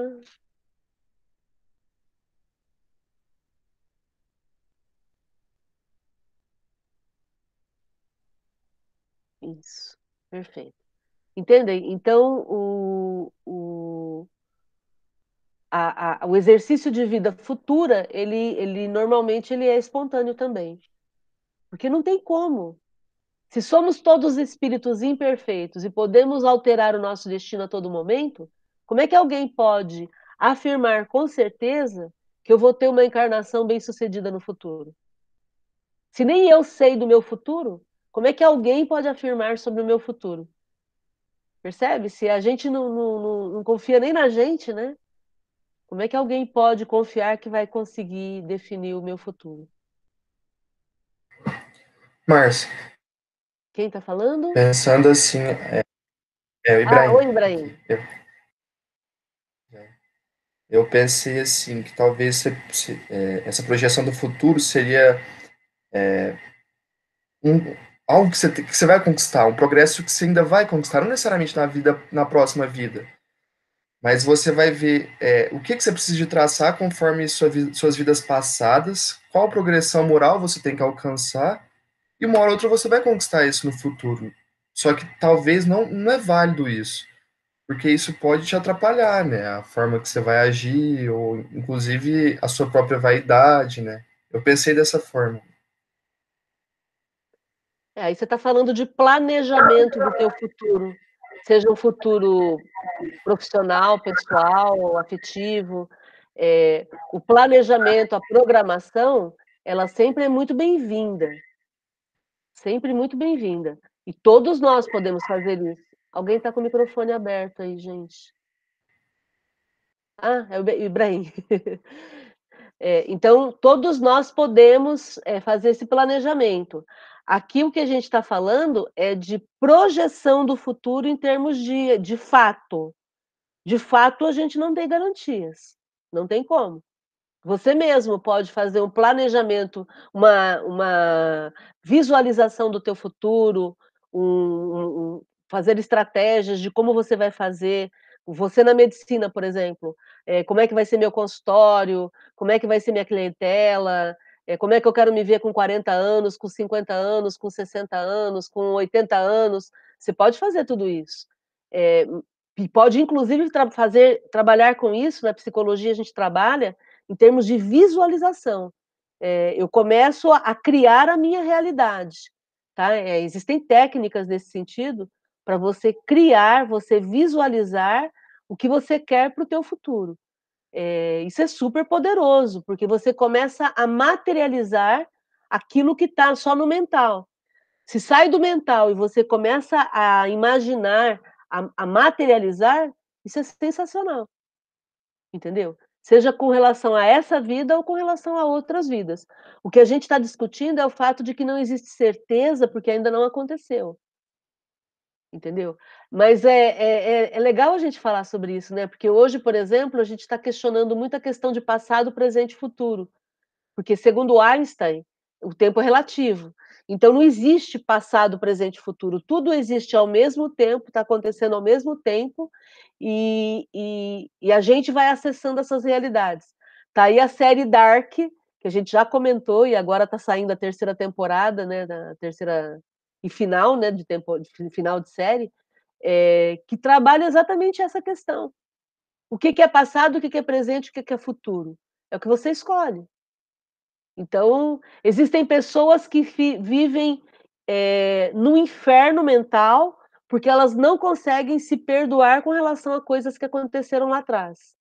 Isso, perfeito. Entendem? Então, o, o, a, a, o exercício de vida futura, ele, ele normalmente ele é espontâneo também. Porque não tem como. Se somos todos espíritos imperfeitos e podemos alterar o nosso destino a todo momento, como é que alguém pode afirmar com certeza que eu vou ter uma encarnação bem-sucedida no futuro? Se nem eu sei do meu futuro, como é que alguém pode afirmar sobre o meu futuro? Percebe? Se a gente não, não, não, não confia nem na gente, né? Como é que alguém pode confiar que vai conseguir definir o meu futuro? Márcia. Quem está falando? Pensando assim, é, é o Ibrahim. Ah, oi, Ibrahim. Eu, eu pensei assim, que talvez se, se, é, essa projeção do futuro seria é, um, algo que você, que você vai conquistar, um progresso que você ainda vai conquistar, não necessariamente na vida, na próxima vida, mas você vai ver é, o que, que você precisa de traçar conforme sua, suas vidas passadas, qual progressão moral você tem que alcançar, e uma hora ou outra você vai conquistar isso no futuro. Só que talvez não, não é válido isso, porque isso pode te atrapalhar, né? A forma que você vai agir, ou inclusive a sua própria vaidade, né? Eu pensei dessa forma. É, aí você está falando de planejamento do teu futuro, seja um futuro profissional, pessoal, afetivo. É, o planejamento, a programação, ela sempre é muito bem-vinda. Sempre muito bem-vinda. E todos nós podemos fazer isso. Alguém está com o microfone aberto aí, gente. Ah, é o Ibrahim. É, então, todos nós podemos é, fazer esse planejamento. Aqui o que a gente está falando é de projeção do futuro em termos de, de fato. De fato, a gente não tem garantias. Não tem como. Você mesmo pode fazer um planejamento, uma, uma visualização do teu futuro, um, um, fazer estratégias de como você vai fazer. Você na medicina, por exemplo, é, como é que vai ser meu consultório, como é que vai ser minha clientela, é, como é que eu quero me ver com 40 anos, com 50 anos, com 60 anos, com 80 anos? Você pode fazer tudo isso. É, e pode, inclusive, tra fazer, trabalhar com isso, na psicologia a gente trabalha em termos de visualização. É, eu começo a, criar a minha realidade. Tá? É, existem técnicas nesse sentido para você criar, você visualizar o que você quer para o teu futuro. É, isso é super poderoso, porque você começa a materializar aquilo que está só no mental. Se sai do mental e você começa a imaginar, a, a materializar, isso é sensacional. Entendeu? Seja com relação a essa vida ou com relação a outras vidas. O que a gente está discutindo é o fato de que não existe certeza porque ainda não aconteceu entendeu? Mas é, é, é, é legal a gente falar sobre isso, né? Porque hoje, por exemplo, a gente está questionando muito a questão de passado, presente e futuro. Porque, segundo Einstein, o tempo é relativo. Então, não existe passado, presente e futuro. Tudo existe ao mesmo tempo, está acontecendo ao mesmo tempo, e, e, e, a gente vai acessando essas realidades. Tá aí a série Dark, que a gente já comentou, e agora está saindo a terceira temporada, né? Da terceira e final, né, de tempo, de final de série, é, que trabalha exatamente essa questão. O que, que é passado, o que, que é presente, o que, que é futuro? É o que você escolhe. Então, existem pessoas que vivem é, no inferno mental porque elas não conseguem se perdoar com relação a coisas que aconteceram lá atrás.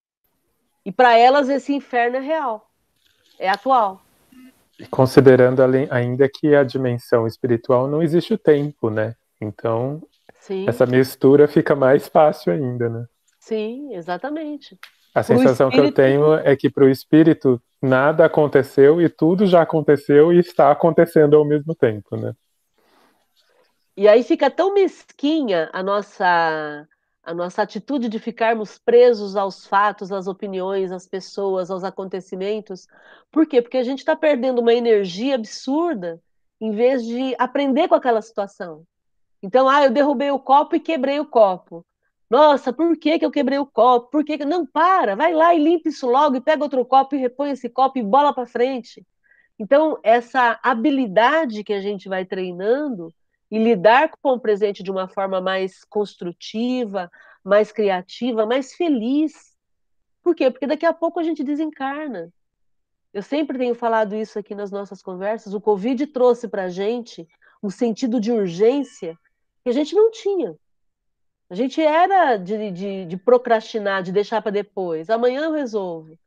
E para elas esse inferno é real, é atual. Considerando ainda que a dimensão espiritual não existe o tempo, né? Então, Sim. essa mistura fica mais fácil ainda, né? Sim, exatamente. A sensação espírito... que eu tenho é que para o espírito nada aconteceu e tudo já aconteceu e está acontecendo ao mesmo tempo, né? E aí fica tão mesquinha a nossa a nossa atitude de ficarmos presos aos fatos, às opiniões, às pessoas, aos acontecimentos. Por quê? Porque a gente está perdendo uma energia absurda em vez de aprender com aquela situação. Então, ah, eu derrubei o copo e quebrei o copo. Nossa, por que, que eu quebrei o copo? Por que, que... Não, para, vai lá e limpa isso logo, e pega outro copo e repõe esse copo e bola para frente. Então, essa habilidade que a gente vai treinando e lidar com o presente de uma forma mais construtiva, mais criativa, mais feliz. Por quê? Porque daqui a pouco a gente desencarna. Eu sempre tenho falado isso aqui nas nossas conversas. O Covid trouxe para a gente um sentido de urgência que a gente não tinha. A gente era de, de, de procrastinar, de deixar para depois. Amanhã eu resolvo.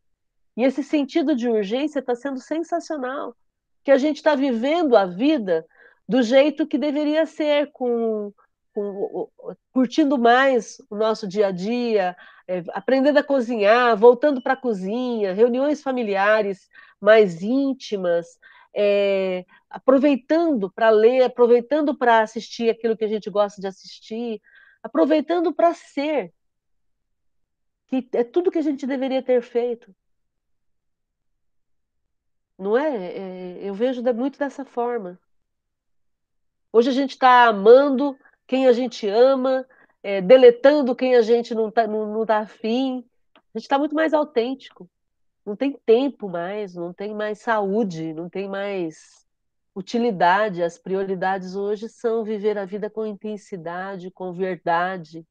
E esse sentido de urgência está sendo sensacional. Que a gente está vivendo a vida do jeito que deveria ser, com, com curtindo mais o nosso dia a dia, é, aprendendo a cozinhar, voltando para a cozinha, reuniões familiares mais íntimas, é, aproveitando para ler, aproveitando para assistir aquilo que a gente gosta de assistir, aproveitando para ser, que é tudo que a gente deveria ter feito. Não é? é eu vejo muito dessa forma. Hoje a gente está amando quem a gente ama, é, deletando quem a gente não está não, não tá afim. A gente está muito mais autêntico. Não tem tempo mais, não tem mais saúde, não tem mais utilidade. As prioridades hoje são viver a vida com intensidade, com verdade,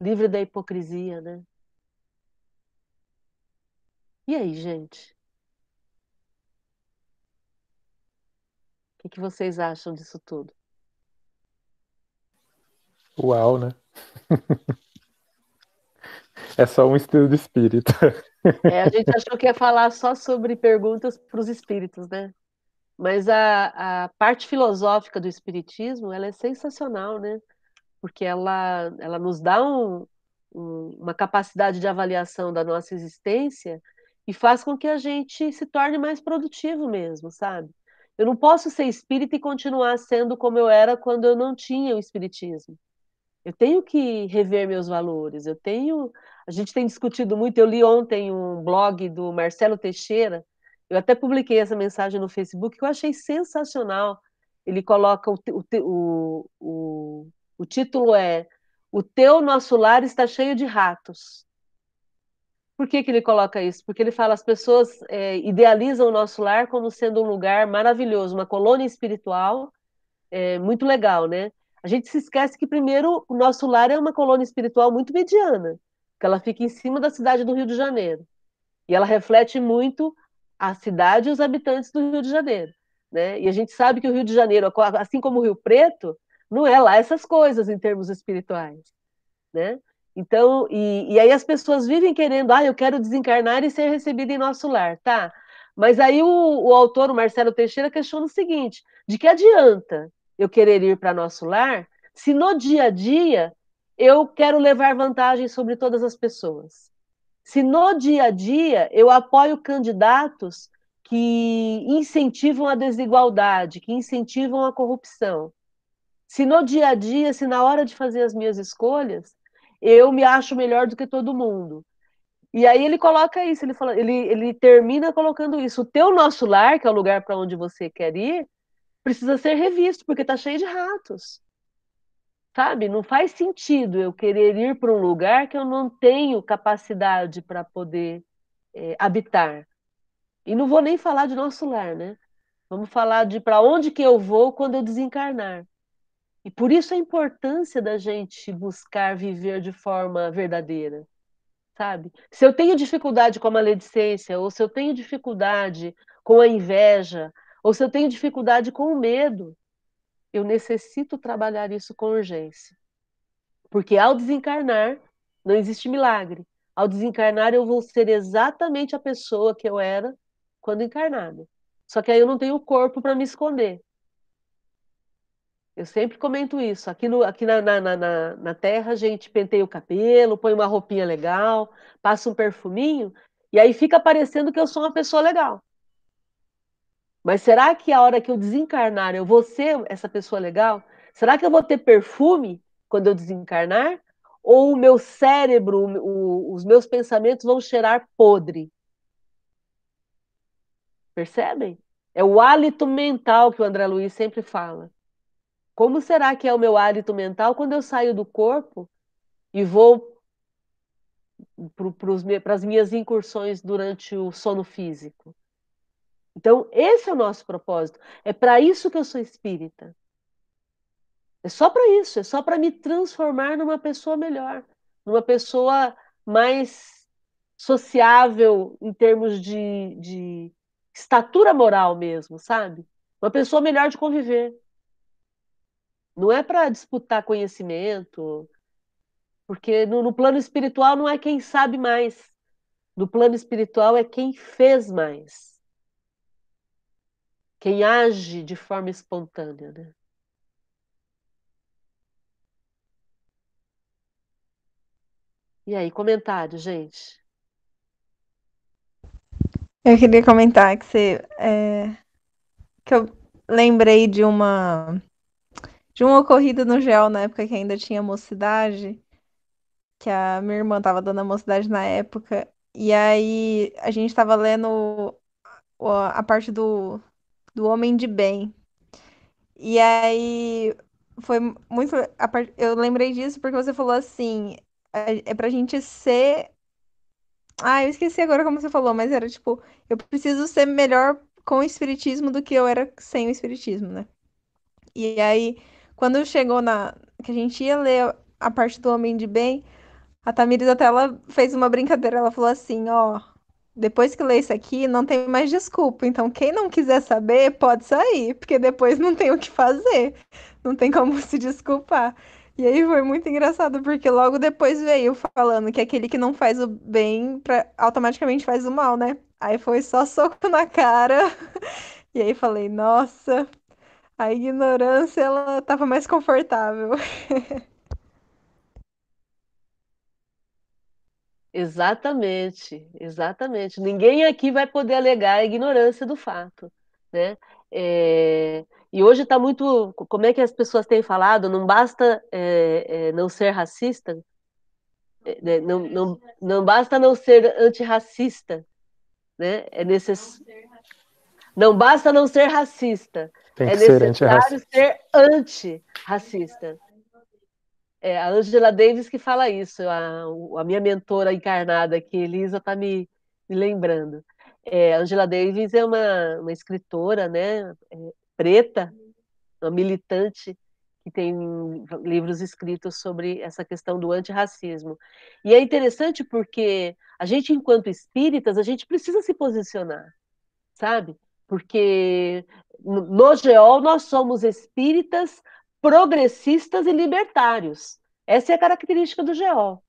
livre da hipocrisia, né? E aí, gente? O que, que vocês acham disso tudo? Uau, né? é só um estilo de espírito. É, a gente achou que ia falar só sobre perguntas para os espíritos, né? Mas a, a parte filosófica do espiritismo, ela é sensacional, né? Porque ela, ela nos dá um, um, uma capacidade de avaliação da nossa existência e faz com que a gente se torne mais produtivo mesmo, sabe? Eu não posso ser espírita e continuar sendo como eu era quando eu não tinha o espiritismo. Eu tenho que rever meus valores. Eu tenho. A gente tem discutido muito. Eu li ontem um blog do Marcelo Teixeira. Eu até publiquei essa mensagem no Facebook que eu achei sensacional. Ele coloca o, o, o, o título é O teu nosso lar está cheio de ratos. Por que, que ele coloca isso? Porque ele fala as pessoas é, idealizam o nosso lar como sendo um lugar maravilhoso, uma colônia espiritual, é, muito legal, né? A gente se esquece que, primeiro, o nosso lar é uma colônia espiritual muito mediana, que ela fica em cima da cidade do Rio de Janeiro. E ela reflete muito a cidade e os habitantes do Rio de Janeiro. Né? E a gente sabe que o Rio de Janeiro, assim como o Rio Preto, não é lá essas coisas em termos espirituais. Né? Então, e, e aí as pessoas vivem querendo, ah, eu quero desencarnar e ser recebida em nosso lar, tá? Mas aí o, o autor, o Marcelo Teixeira, questiona o seguinte: de que adianta eu querer ir para nosso lar, se no dia a dia eu quero levar vantagem sobre todas as pessoas? Se no dia a dia eu apoio candidatos que incentivam a desigualdade, que incentivam a corrupção? Se no dia a dia, se na hora de fazer as minhas escolhas, eu me acho melhor do que todo mundo. E aí ele coloca isso, ele, fala, ele, ele termina colocando isso. O teu nosso lar, que é o lugar para onde você quer ir, precisa ser revisto, porque está cheio de ratos. Sabe? Não faz sentido eu querer ir para um lugar que eu não tenho capacidade para poder é, habitar. E não vou nem falar de nosso lar, né? Vamos falar de para onde que eu vou quando eu desencarnar. E por isso a importância da gente buscar viver de forma verdadeira, sabe? Se eu tenho dificuldade com a maledicência, ou se eu tenho dificuldade com a inveja, ou se eu tenho dificuldade com o medo, eu necessito trabalhar isso com urgência. Porque ao desencarnar, não existe milagre. Ao desencarnar, eu vou ser exatamente a pessoa que eu era quando encarnada. Só que aí eu não tenho corpo para me esconder. Eu sempre comento isso. Aqui, no, aqui na, na, na, na Terra, a gente penteia o cabelo, põe uma roupinha legal, passa um perfuminho, E aí fica parecendo que eu sou uma pessoa legal. Mas será que a hora que eu desencarnar eu vou ser essa pessoa legal? Será que eu vou ter perfume quando eu desencarnar? Ou o meu cérebro, o, os meus pensamentos vão cheirar podre? Percebem? É o hálito mental que o André Luiz sempre fala. Como será que é o meu hálito mental quando eu saio do corpo e vou para as minhas incursões durante o sono físico? Então, esse é o nosso propósito. É para isso que eu sou espírita. É só para isso, é só para me transformar numa pessoa melhor, numa pessoa mais sociável em termos de, de estatura moral mesmo, sabe? Uma pessoa melhor de conviver. Não é para disputar conhecimento, porque no, no, plano espiritual não é quem sabe mais. No plano espiritual é quem fez mais. Quem age de forma espontânea, né? E aí, comentário, gente? Eu queria comentar que você. É, que eu lembrei de uma. De um ocorrido no GEL na época que ainda tinha mocidade. Que a minha irmã estava dando a mocidade na época. E aí a gente estava lendo a parte do, do homem de bem. E aí foi muito. Eu lembrei disso porque você falou assim: é, é pra gente ser. Ah, eu esqueci agora como você falou, mas era tipo, eu preciso ser melhor com o espiritismo do que eu era sem o espiritismo, né? E aí, quando chegou na. que a gente ia ler a parte do Homem de Bem, a Tamires até ela fez uma brincadeira, ela falou assim, ó. Depois que lê isso aqui, não tem mais desculpa. Então, quem não quiser saber, pode sair, porque depois não tem o que fazer. Não tem como se desculpar. E aí foi muito engraçado, porque logo depois veio falando que aquele que não faz o bem pra, automaticamente faz o mal, né? Aí foi só soco na cara. E aí falei, nossa, a ignorância ela tava mais confortável. Exatamente, exatamente. Ninguém aqui vai poder alegar a ignorância do fato, né? É, e hoje está muito. Como é que as pessoas têm falado? Não basta é, é, não ser racista, é, né? não, não, não basta não ser antirracista, né? É necess... Não basta não ser racista, Tem é ser necessário ser antirracista. É a Angela Davis que fala isso, a, a minha mentora encarnada aqui, Elisa, está me, me lembrando. É, Angela Davis é uma, uma escritora, né, é, preta, uma militante que tem livros escritos sobre essa questão do antirracismo. E é interessante porque a gente, enquanto espíritas, a gente precisa se posicionar, sabe? Porque no GEOL nós somos espíritas progressistas e libertários. Essa é a característica do GEOL.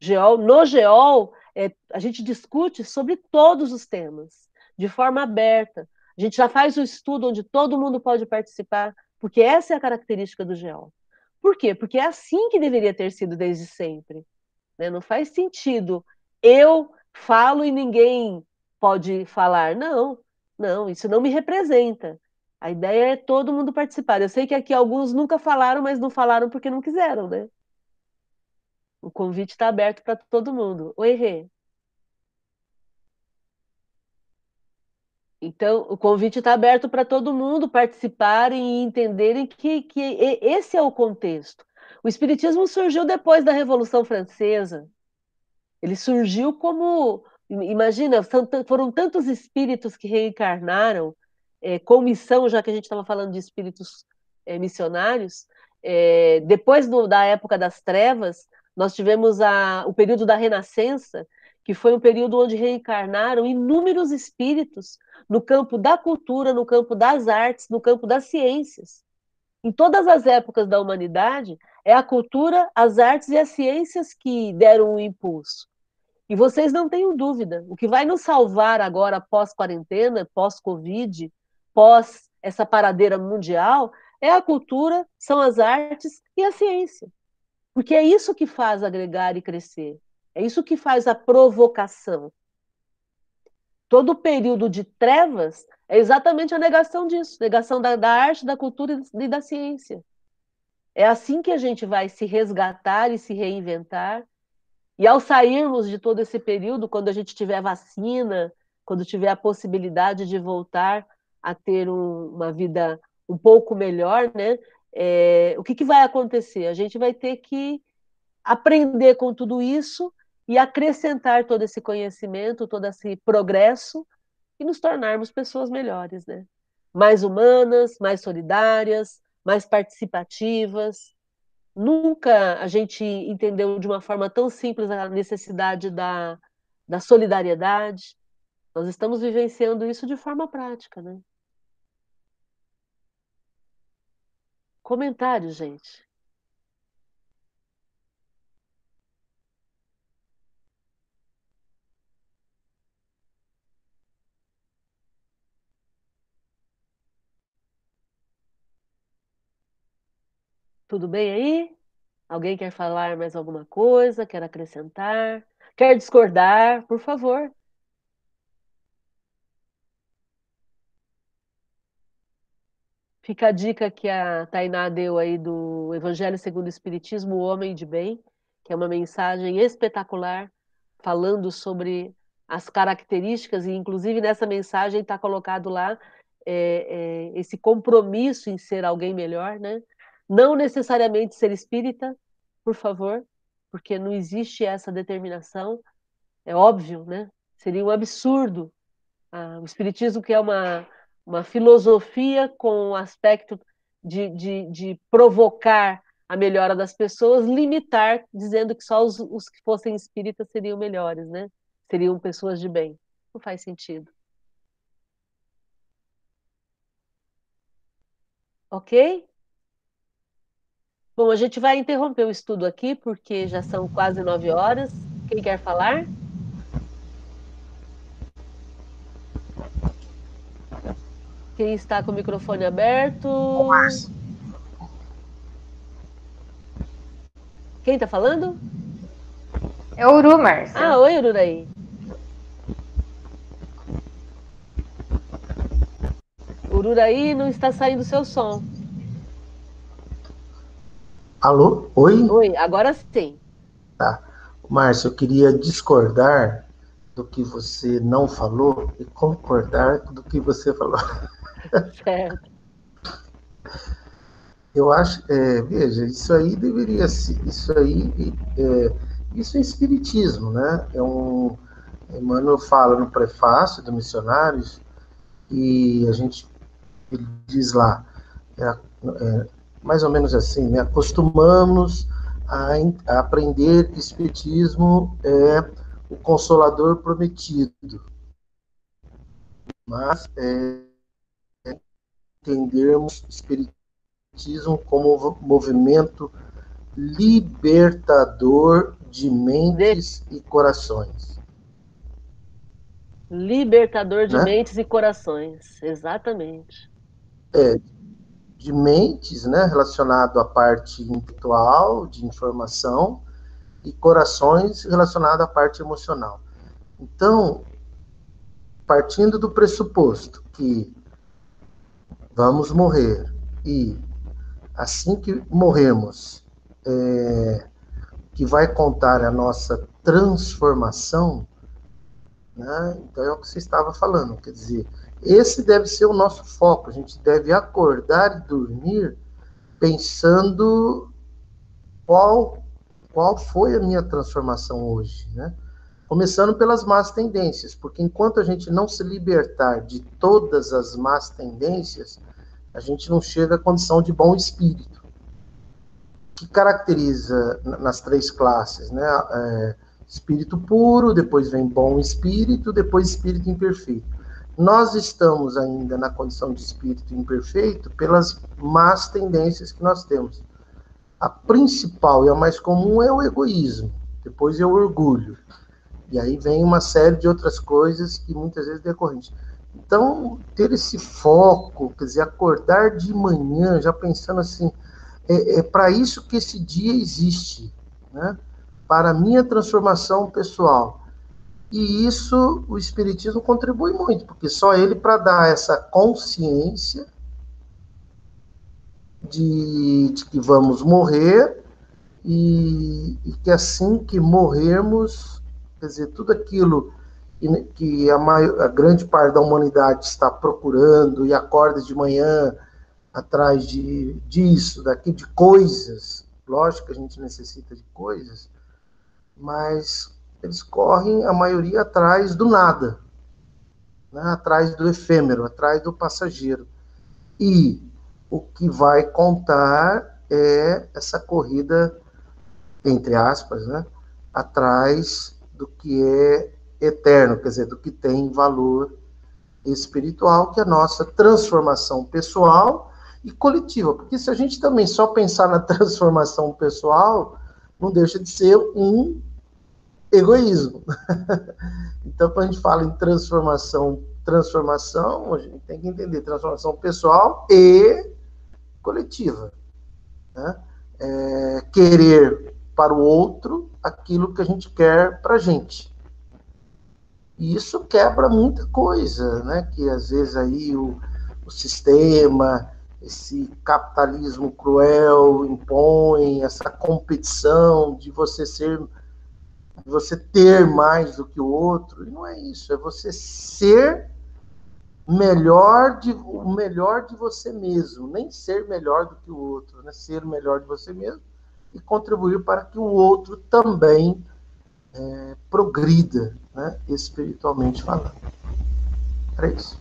GEOL no GEOL, é, a gente discute sobre todos os temas, de forma aberta. A gente já faz o estudo onde todo mundo pode participar, porque essa é a característica do GEOL. Por quê? Porque é assim que deveria ter sido desde sempre. Né? Não faz sentido eu falo e ninguém pode falar. Não, não, isso não me representa. A ideia é todo mundo participar. Eu sei que aqui alguns nunca falaram, mas não falaram porque não quiseram, né? O convite está aberto para todo mundo. Oi, Rê. Então, o convite está aberto para todo mundo participarem e entenderem que, que esse é o contexto. O Espiritismo surgiu depois da Revolução Francesa. Ele surgiu como. Imagina, foram tantos espíritos que reencarnaram é, com missão, já que a gente estava falando de espíritos é, missionários. É, depois do, da época das trevas, nós tivemos a, o período da Renascença, que foi um período onde reencarnaram inúmeros espíritos no campo da cultura, no campo das artes, no campo das ciências. Em todas as épocas da humanidade, é a cultura, as artes e as ciências que deram o um impulso. E vocês não tenham dúvida, o que vai nos salvar agora pós-quarentena, pós-Covid, pós essa paradeira mundial, é a cultura, são as artes e a ciência. Porque é isso que faz agregar e crescer. É isso que faz a provocação. todo o período de trevas é exatamente a negação disso, negação da, da arte, da cultura e da ciência. É assim que a gente vai se resgatar e se reinventar. E ao sairmos de todo esse período, quando a gente tiver vacina, quando tiver a possibilidade de voltar a ter um, uma vida um pouco melhor, né? É, o que, que vai acontecer? A gente vai ter que aprender com tudo isso e acrescentar todo esse conhecimento, todo esse progresso e nos tornarmos pessoas melhores, né? Mais humanas, mais solidárias, mais participativas. Nunca a gente entendeu de uma forma tão simples a necessidade da, da solidariedade. Nós estamos vivenciando isso de forma prática, né? Comentários, gente. Tudo bem aí? Alguém quer falar mais alguma coisa? Quer acrescentar? Quer discordar? Por favor. Fica a dica que a Tainá deu aí do Evangelho segundo o Espiritismo, o Homem de Bem, que é uma mensagem espetacular, falando sobre as características, e inclusive nessa mensagem está colocado lá é, é, esse compromisso em ser alguém melhor, né? Não necessariamente ser espírita, por favor, porque não existe essa determinação, é óbvio, né? Seria um absurdo. Ah, o espiritismo que é uma uma filosofia com o aspecto de, de, de, provocar a melhora das pessoas, limitar, dizendo que só os, os que fossem espíritas seriam melhores, né? Seriam pessoas de bem. Não faz sentido. Ok? Bom, a gente vai interromper o estudo aqui, porque já são quase nove horas. Quem quer falar? Quem está com o microfone aberto? Quem está falando? É o Uru, Márcio. Ah, oi, Ururaí. Ururaí não está saindo seu som. Alô? Oi? Oi, agora sim. Tá. Márcio, eu queria discordar do que você não falou e concordar do que você falou. Certo. Eu acho, é, veja, isso aí deveria ser, isso aí, é, isso é espiritismo, né? É um, Emmanuel fala no prefácio do Missionários e a gente ele diz lá, é, é, mais ou menos assim, né? Acostumamos a, a aprender que espiritismo é o consolador prometido, mas é, entendermos Espiritismo como movimento libertador de mentes e corações. Libertador de né? mentes e corações, exatamente. É, de mentes, né, relacionado à parte intelectual, de informação, e corações relacionado à parte emocional. Então, partindo do pressuposto que vamos morrer e assim que morremos, é, que vai contar a nossa transformação, né? então é o que você estava falando, quer dizer, esse deve ser o nosso foco, a gente deve acordar e dormir pensando qual, qual foi a minha transformação hoje, né? Começando pelas más tendências, porque enquanto a gente não se libertar de todas as más tendências, a gente não chega à condição de bom espírito. Que caracteriza nas três classes, né? É, espírito puro, depois vem bom espírito, depois espírito imperfeito. Nós estamos ainda na condição de espírito imperfeito pelas más tendências que nós temos. A principal e a mais comum é o egoísmo, depois é o orgulho. E aí vem uma série de outras coisas que muitas vezes decorrentes. Então, ter esse foco, quer dizer, acordar de manhã já pensando assim, é, é para isso que esse dia existe, né? para a minha transformação pessoal. E isso o Espiritismo contribui muito, porque só ele para dar essa consciência de, de, que vamos morrer e, e, que assim que morrermos, quer dizer, tudo aquilo que, a, maior, a grande parte da humanidade está procurando e acorda de manhã atrás de, disso, daqui, de coisas. Lógico que a gente necessita de coisas, mas eles correm, a maioria, atrás do nada, né? atrás do efêmero, atrás do passageiro. E o que vai contar é essa corrida, entre aspas, né? atrás do que é eterno, quer dizer, do que tem valor espiritual, que é a nossa transformação pessoal e coletiva. Porque se a gente também só pensar na transformação pessoal, não deixa de ser um egoísmo. então, quando a gente fala em transformação, transformação, a gente tem que entender transformação pessoal e coletiva. Né? É, querer para o outro aquilo que a gente quer para a gente. E isso quebra muita coisa, né? Que às vezes aí o, o sistema, esse capitalismo cruel impõe essa competição de você ser de você ter mais do que o outro, e não é isso, é você ser melhor de o melhor de você mesmo, nem ser melhor do que o outro, né? Ser melhor de você mesmo e contribuir para que o outro também é, progrida, né? Espiritualmente falando. É isso.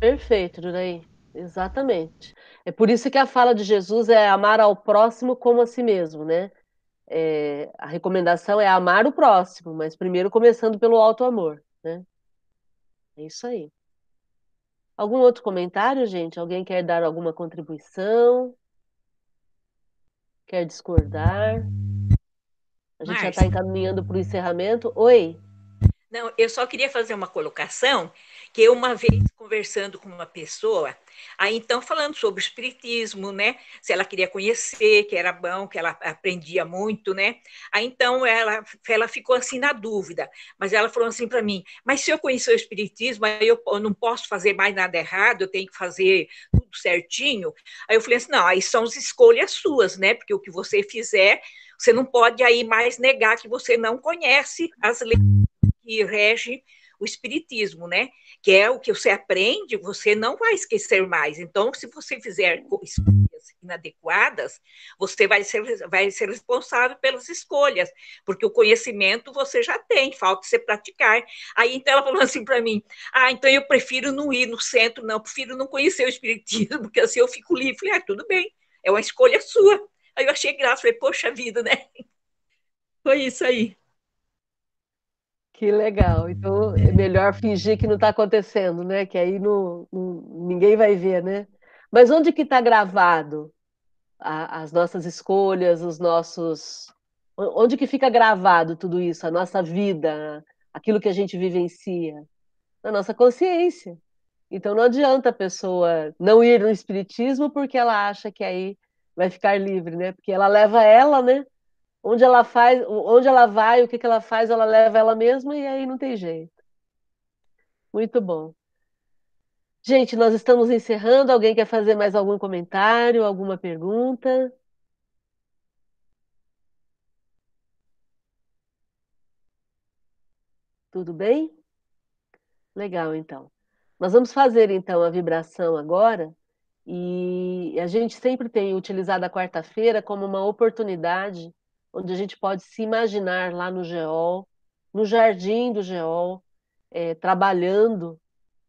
Perfeito, Juraí. Exatamente. É por isso que a fala de Jesus é amar ao próximo como a si mesmo, né? É, a recomendação é amar o próximo, mas primeiro começando pelo alto amor, né? É isso aí. Algum outro comentário, gente? Alguém quer dar alguma contribuição? Quer discordar? A gente já está encaminhando para o encerramento. Oi. Não, eu só queria fazer uma colocação que uma vez conversando com uma pessoa, aí então falando sobre o espiritismo, né? Se ela queria conhecer, que era bom, que ela aprendia muito, né? Aí então ela ela ficou assim na dúvida, mas ela falou assim para mim: "Mas se eu conhecer o espiritismo, aí eu, eu não posso fazer mais nada errado, eu tenho que fazer tudo certinho". Aí eu falei assim: "Não, aí são as escolhas suas, né? Porque o que você fizer, você não pode aí mais negar que você não conhece as leis que regem o espiritismo, né? Que é o que você aprende, você não vai esquecer mais. Então, se você fizer escolhas inadequadas, você vai ser, vai ser responsável pelas escolhas, porque o conhecimento você já tem, falta você praticar. Aí, então, ela falou assim para mim: ah, então eu prefiro não ir no centro, não, prefiro não conhecer o espiritismo, porque assim eu fico livre. Falei, ah, tudo bem, é uma escolha sua. Aí eu achei graça, falei, poxa vida, né? Foi isso aí. Que legal. Então é melhor fingir que não está acontecendo, né? Que aí não, ninguém vai ver, né? Mas onde que está gravado a, as nossas escolhas, os nossos. Onde que fica gravado tudo isso, a nossa vida, aquilo que a gente vivencia? Na nossa consciência. Então não adianta a pessoa não ir no espiritismo porque ela acha que aí vai ficar livre, né? Porque ela leva ela, né? Onde ela faz, onde ela vai, o que, que ela faz, ela leva ela mesma e aí não tem jeito. Muito bom. Gente, nós estamos encerrando. Alguém quer fazer mais algum comentário, alguma pergunta? Tudo bem? Legal, então. Nós vamos fazer então a vibração agora e a gente sempre tem utilizado a quarta-feira como uma oportunidade onde a gente pode se imaginar lá no Geol, no jardim do Geol, é, trabalhando,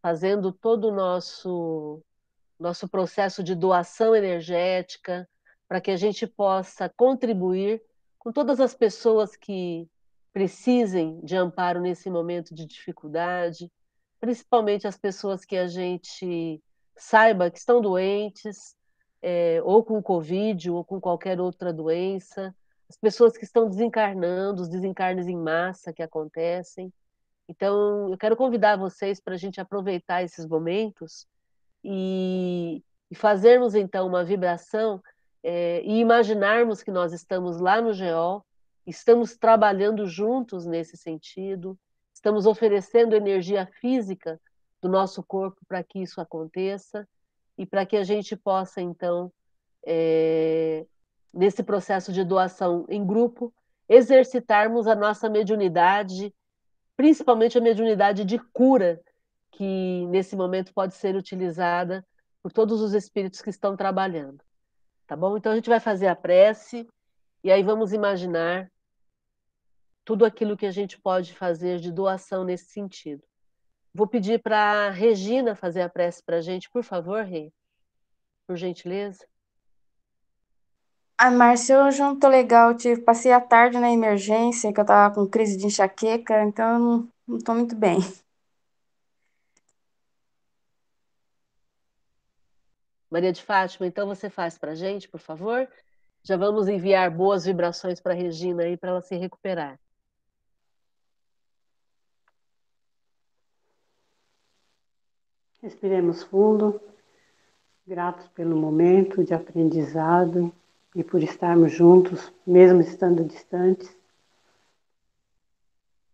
fazendo todo o nosso, nosso processo de doação energética, para que a gente possa contribuir com todas as pessoas que precisem de amparo nesse momento de dificuldade, principalmente as pessoas que a gente saiba que estão doentes, é, ou com Covid, ou com qualquer outra doença, as pessoas que estão desencarnando, os desencarnes em massa que acontecem. Então, eu quero convidar vocês para a gente aproveitar esses momentos e, e fazermos então uma vibração é, e imaginarmos que nós estamos lá no GEO, estamos trabalhando juntos nesse sentido, estamos oferecendo energia física do nosso corpo para que isso aconteça e para que a gente possa, então, é, nesse processo de doação em grupo, exercitarmos a nossa mediunidade, principalmente a mediunidade de cura, que nesse momento pode ser utilizada por todos os espíritos que estão trabalhando. Tá bom? Então a gente vai fazer a prece e aí vamos imaginar tudo aquilo que a gente pode fazer de doação nesse sentido. Vou pedir para Regina fazer a prece para a gente, por favor, Rei. Por gentileza. Ai, Márcia, hoje eu não tô legal. Eu tive, passei a tarde na emergência, que eu tava com crise de enxaqueca, então eu não, não tô muito bem. Maria de Fátima, então você faz para a gente, por favor? Já vamos enviar boas vibrações para a Regina aí, para ela se recuperar. Respiremos fundo, gratos pelo momento de aprendizado e por estarmos juntos, mesmo estando distantes.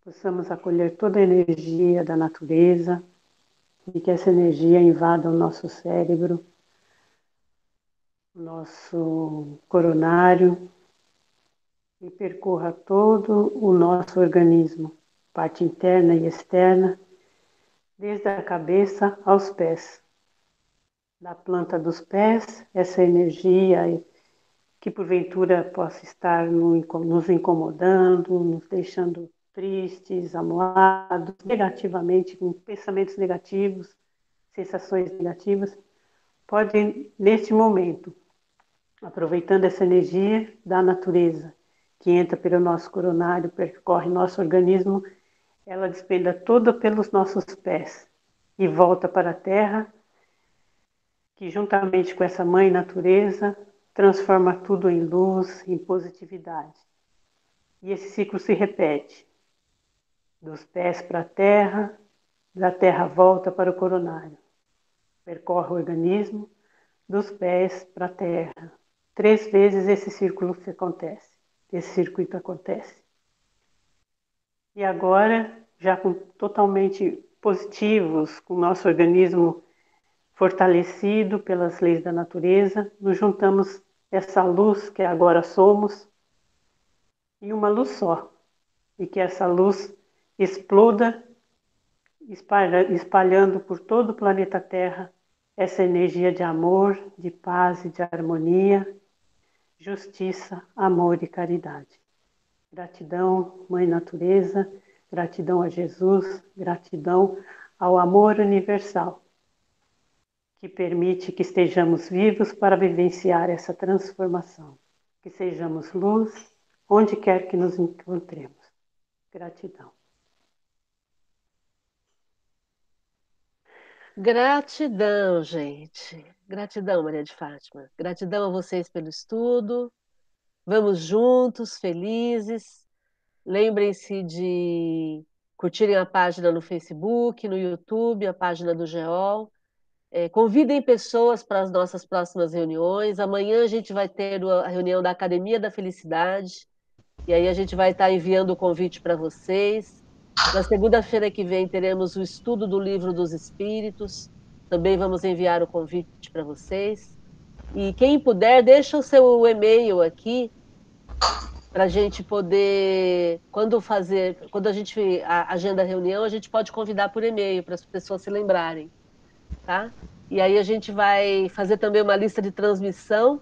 Possamos acolher toda a energia da natureza e que essa energia invada o nosso cérebro, o nosso coronário e percorra todo o nosso organismo, parte interna e externa, desde a cabeça aos pés. Da planta dos pés, essa energia que porventura possa estar nos incomodando, nos deixando tristes, amuados, negativamente, com pensamentos negativos, sensações negativas, pode, neste momento, aproveitando essa energia da natureza, que entra pelo nosso coronário, percorre nosso organismo, ela despenda toda pelos nossos pés e volta para a terra, que juntamente com essa mãe natureza transforma tudo em luz, em positividade. E esse ciclo se repete. Dos pés para a terra, da terra volta para o coronário. Percorre o organismo, dos pés para a terra. Três vezes esse círculo acontece, esse circuito acontece. E agora, já com totalmente positivos, com o nosso organismo fortalecido pelas leis da natureza, nos juntamos essa luz que agora somos em uma luz só, e que essa luz exploda, espalhando por todo o planeta Terra essa energia de amor, de paz e de harmonia, justiça, amor e caridade. Gratidão, Mãe Natureza, gratidão a Jesus, gratidão ao amor universal que permite que estejamos vivos para vivenciar essa transformação. Que sejamos luz onde quer que nos encontremos. Gratidão. Gratidão, gente. Gratidão, Maria de Fátima. Gratidão a vocês pelo estudo. Vamos juntos, felizes. Lembrem-se de curtirem a página no Facebook, no YouTube, a página do GEOL é, convidem pessoas para as nossas próximas reuniões. Amanhã a gente vai ter a reunião da Academia da Felicidade. E aí a gente vai estar enviando o convite para vocês. Na segunda-feira que vem teremos o estudo do livro dos Espíritos. Também vamos enviar o convite para vocês. E quem puder, deixa o seu e-mail aqui para a gente poder, quando fazer, quando a gente agenda a reunião, a gente pode convidar por e-mail para as pessoas se lembrarem tá? E aí a gente vai fazer também uma lista de transmissão.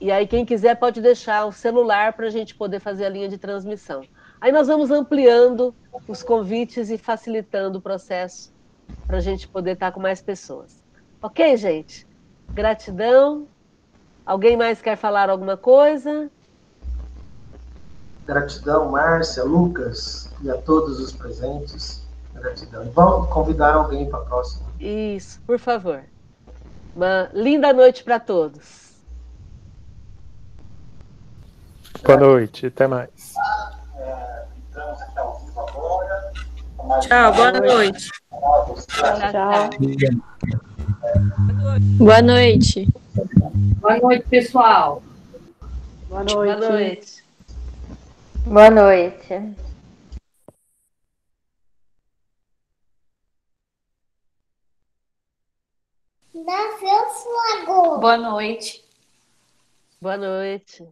E aí quem quiser pode deixar o celular para a gente poder fazer a linha de transmissão. Aí nós vamos ampliando os convites e facilitando o processo para a gente poder estar com mais pessoas. Ok, gente? Gratidão. Alguém mais quer falar alguma coisa? Gratidão, Márcia, Lucas e a todos os presentes. Gratidão. E vamos convidar alguém para a próxima. Isso, por favor. Uma linda noite para todos. Boa noite, até mais. Tchau, boa noite. Tchau, tchau. Boa noite. Boa noite, pessoal. Boa noite. Boa noite. Boa noite. Nasceu Lagoa. Boa noite. Boa noite.